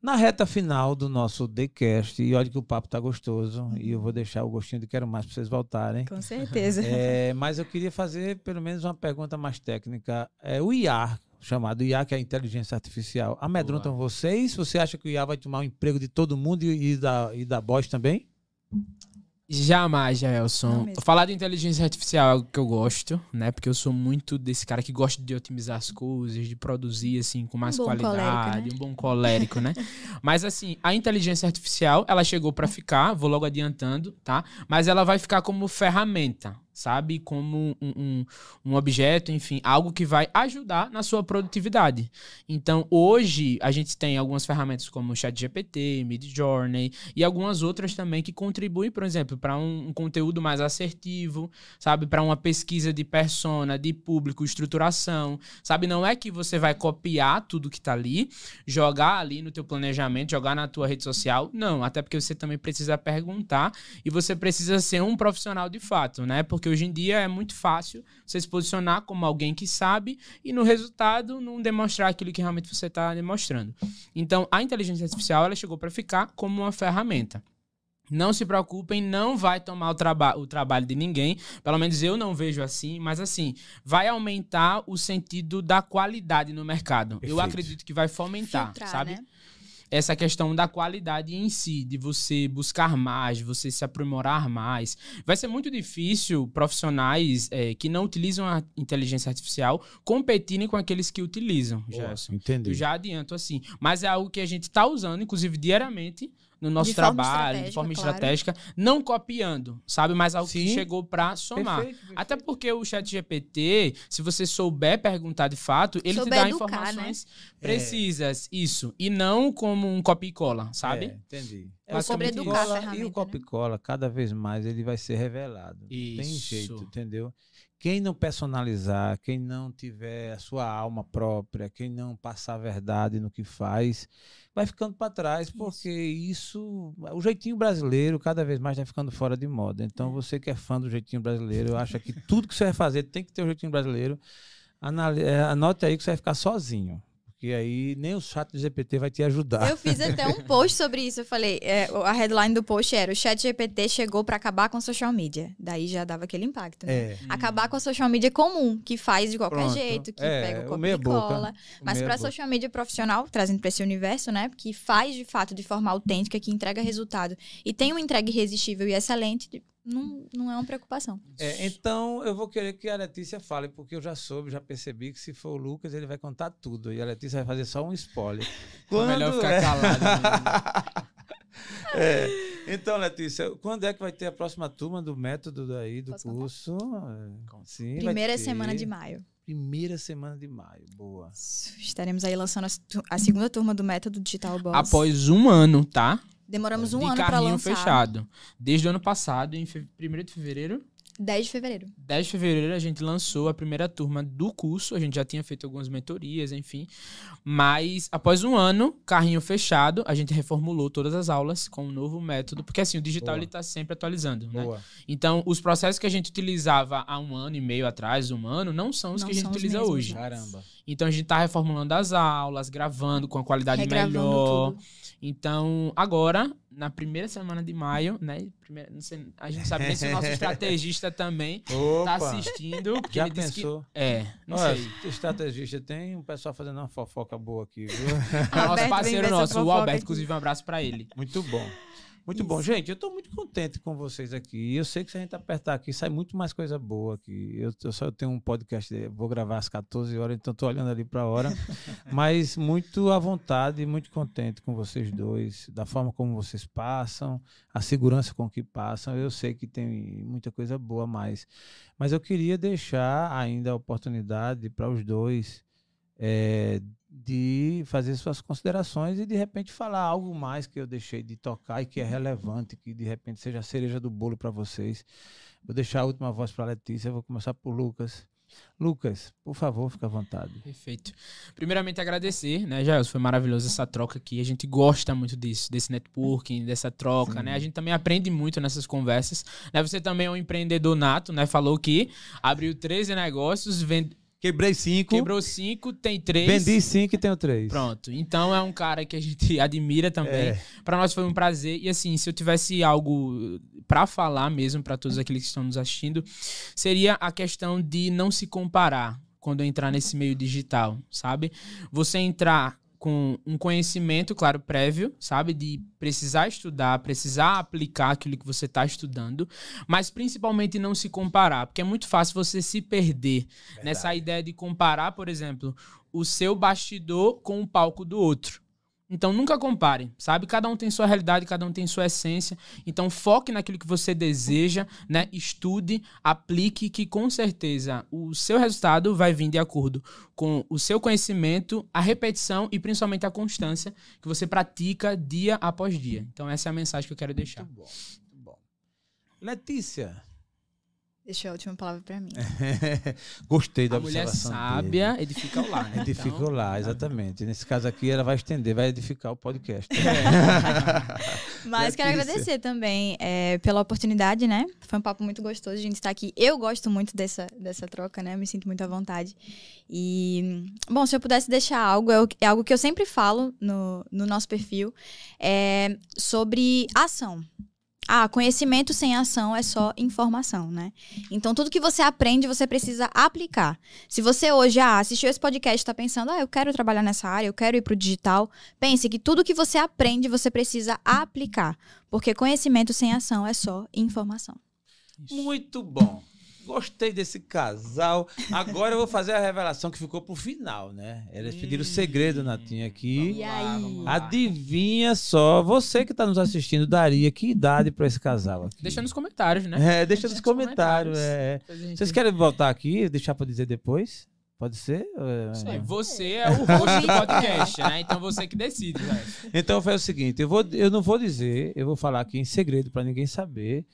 Na reta final do nosso Decast, e olha que o papo tá gostoso, e eu vou deixar o gostinho de quero mais para vocês voltarem. Com certeza. É, mas eu queria fazer pelo menos uma pergunta mais técnica. É, o IA, chamado IA, que é a inteligência artificial, amedrontam vocês? Você acha que o IA vai tomar o emprego de todo mundo e, e da, e da Bosch também? Jamais, Jaelson. Falar de inteligência artificial é algo que eu gosto, né? Porque eu sou muito desse cara que gosta de otimizar as coisas, de produzir, assim, com mais bom qualidade, colérico, né? um bom colérico, né? Mas, assim, a inteligência artificial, ela chegou pra ficar, vou logo adiantando, tá? Mas ela vai ficar como ferramenta, sabe? Como um, um, um objeto, enfim, algo que vai ajudar na sua produtividade. Então, hoje, a gente tem algumas ferramentas como o ChatGPT, Midjourney e algumas outras também que contribuem, por exemplo, para um, um conteúdo mais assertivo, sabe? Para uma pesquisa de persona, de público, estruturação, sabe? Não é que você vai copiar tudo que tá ali, jogar ali no teu planejamento, jogar na tua rede social. Não, até porque você também precisa perguntar e você precisa ser um profissional de fato, né? Porque hoje em dia é muito fácil você se posicionar como alguém que sabe e no resultado não demonstrar aquilo que realmente você está demonstrando. Então, a inteligência artificial ela chegou para ficar como uma ferramenta. Não se preocupem, não vai tomar o, traba o trabalho de ninguém. Pelo menos eu não vejo assim, mas assim, vai aumentar o sentido da qualidade no mercado. Perfeito. Eu acredito que vai fomentar, Filtrar, sabe? Né? Essa questão da qualidade em si, de você buscar mais, de você se aprimorar mais. Vai ser muito difícil profissionais é, que não utilizam a inteligência artificial competirem com aqueles que utilizam, Gerson. Entendi. Eu já adianto assim. Mas é algo que a gente está usando, inclusive diariamente, no nosso de trabalho, de forma claro. estratégica, não copiando, sabe? Mas algo Sim. que chegou para somar. Perfeito, perfeito. Até porque o chat GPT, se você souber perguntar de fato, ele souber te dá educar, informações né? precisas, é. isso. E não como um copy e cola, sabe? É, entendi. É sobre educar a ferramenta. E o copy e cola, né? cada vez mais, ele vai ser revelado. Isso. Tem jeito, entendeu? Quem não personalizar, quem não tiver a sua alma própria, quem não passar a verdade no que faz, vai ficando para trás, porque isso, o jeitinho brasileiro cada vez mais está ficando fora de moda. Então, é. você que é fã do jeitinho brasileiro, eu acho que tudo que você vai fazer tem que ter o um jeitinho brasileiro. É, anote aí que você vai ficar sozinho. Porque aí nem o chat GPT vai te ajudar. Eu fiz até um post sobre isso. Eu falei, é, a headline do post era: o chat GPT chegou para acabar com a social media. Daí já dava aquele impacto. Né? É. Acabar com a social media comum, que faz de qualquer Pronto. jeito, que é, pega o copia e cola. Mas para a social media profissional, trazendo para esse universo, né? Que faz de fato de forma autêntica, que entrega resultado e tem uma entrega irresistível e excelente, não, não é uma preocupação. É, então, eu vou querer que a Letícia fale, porque eu já soube, já percebi que se for o Lucas, ele vai contar tudo. E a Letícia vai fazer só um spoiler. Quando... É melhor ficar calado. é. Então, Letícia, quando é que vai ter a próxima turma do método daí, do Posso curso? Sim, Primeira semana de maio. Primeira semana de maio, boa. Estaremos aí lançando a, a segunda turma do método Digital Boss. Após um ano, tá? Demoramos um de ano para lançar. fechado. Desde o ano passado, em 1 de fevereiro. 10 de fevereiro. 10 de fevereiro a gente lançou a primeira turma do curso. A gente já tinha feito algumas mentorias, enfim. Mas após um ano, carrinho fechado, a gente reformulou todas as aulas com um novo método. Porque assim, o digital ele está sempre atualizando, né? Então, os processos que a gente utilizava há um ano e meio atrás, um ano, não são os não que a gente utiliza mesmos, hoje. Caramba. Então a gente está reformulando as aulas, gravando com a qualidade Regravando melhor. Tudo. Então, agora, na primeira semana de maio, né? Primeira, sei, a gente sabe nem se o nosso estrategista também está assistindo. Já pensou? Que, é, não Olha, sei. Estrategista tem um pessoal fazendo uma fofoca boa aqui, viu? nosso parceiro nosso, o Alberto, inclusive, um abraço para ele. Muito bom. Muito Isso. bom. Gente, eu estou muito contente com vocês aqui. Eu sei que se a gente apertar aqui, sai muito mais coisa boa aqui. Eu, eu só tenho um podcast, vou gravar às 14 horas, então estou olhando ali para a hora. Mas muito à vontade, muito contente com vocês dois, da forma como vocês passam, a segurança com que passam. Eu sei que tem muita coisa boa mais. Mas eu queria deixar ainda a oportunidade para os dois. É, de fazer suas considerações e de repente falar algo mais que eu deixei de tocar e que é relevante, que de repente seja a cereja do bolo para vocês. Vou deixar a última voz para a Letícia, vou começar por Lucas. Lucas, por favor, fica à vontade. Perfeito. Primeiramente, agradecer, né, Jair? Foi maravilhoso essa troca aqui. A gente gosta muito disso, desse networking, dessa troca, Sim. né? A gente também aprende muito nessas conversas. Né? Você também é um empreendedor nato, né? Falou que abriu 13 negócios, vende Quebrei cinco. Quebrou cinco, tem três. Vendi cinco e tenho três. Pronto. Então é um cara que a gente admira também. É. Para nós foi um prazer. E assim, se eu tivesse algo para falar mesmo para todos aqueles que estão nos assistindo, seria a questão de não se comparar quando entrar nesse meio digital, sabe? Você entrar com um conhecimento, claro, prévio, sabe? De precisar estudar, precisar aplicar aquilo que você está estudando, mas principalmente não se comparar, porque é muito fácil você se perder Verdade. nessa ideia de comparar, por exemplo, o seu bastidor com o palco do outro. Então nunca compare, sabe? Cada um tem sua realidade, cada um tem sua essência. Então foque naquilo que você deseja, né? Estude, aplique, que com certeza o seu resultado vai vir de acordo com o seu conhecimento, a repetição e principalmente a constância que você pratica dia após dia. Então essa é a mensagem que eu quero deixar. Muito bom, muito bom. Letícia, Deixou a última palavra para mim. Gostei da A mulher observação sábia dele. edifica o lar, né? Edifica Então, o lar, exatamente. Nesse caso aqui, ela vai estender, vai edificar o podcast. Mas quero Letícia. agradecer também é, pela oportunidade, né? Foi um papo muito gostoso a gente estar aqui. Eu gosto muito dessa, dessa troca, né? Me sinto muito à vontade. E, bom, se eu pudesse deixar algo, é é algo que eu sempre falo no, no nosso perfil, é sobre ação. Ah, conhecimento sem ação é só informação, né? Então, tudo que você aprende, você precisa aplicar. Se você hoje ah, assistiu esse podcast e está pensando, ah, eu quero trabalhar nessa área, eu quero ir para o digital, pense que tudo que você aprende, você precisa aplicar. Porque conhecimento sem ação é só informação. Muito bom. Gostei desse casal. Agora eu vou fazer a revelação que ficou pro final, né? Eles pediram o segredo, Natinha, aqui. E aí? Adivinha só, você que está nos assistindo, daria que idade para esse casal aqui? Deixa nos comentários, né? É, deixa nos comentários. é. Depois a gente- Vocês querem voltar aqui, deixar para dizer depois? Pode ser? É. Sim, você é o host do podcast, né? Então você que decide, velho. Então foi o seguinte, eu, vou, eu não vou dizer, eu vou falar aqui em segredo para ninguém saber.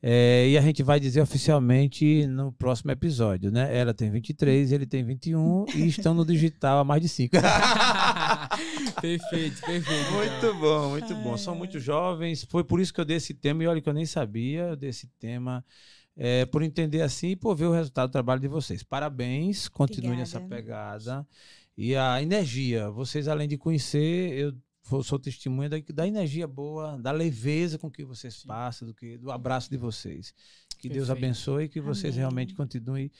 é, e a gente vai dizer oficialmente no próximo episódio, né? Ela tem 23, ele tem 21 e estão no digital há mais de 5. perfeito, perfeito. muito bom, muito bom. São muito jovens. Foi por isso que eu dei esse tema, e olha que eu nem sabia, eu dei esse tema. É, por entender assim e por ver o resultado do trabalho de vocês. Parabéns, Obrigada. nessa pegada. E a energia, vocês além de conhecer, eu sou testemunha da, da energia boa, da leveza com que vocês passam, do, que, do abraço de vocês. Que Deus Perfeito. abençoe e que vocês Amém. realmente continuem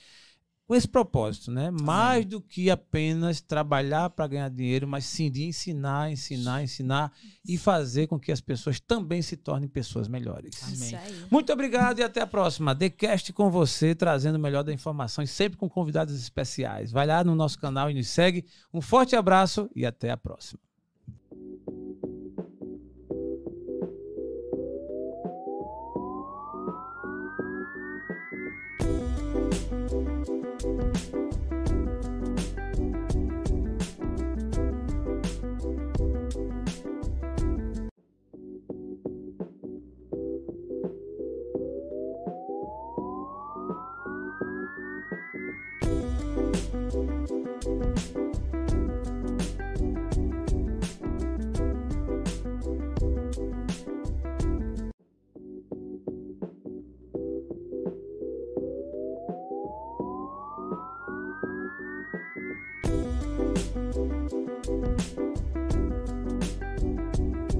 com esse propósito, né? Mais do que apenas trabalhar para ganhar dinheiro, mas sim de ensinar, ensinar, ensinar e fazer com que as pessoas também se tornem pessoas melhores. Amém. Muito obrigado e até a próxima. TheCast com você, trazendo o melhor da informação e sempre com convidados especiais. Vai lá no nosso canal e nos segue. Um forte abraço e até a próxima. Bye.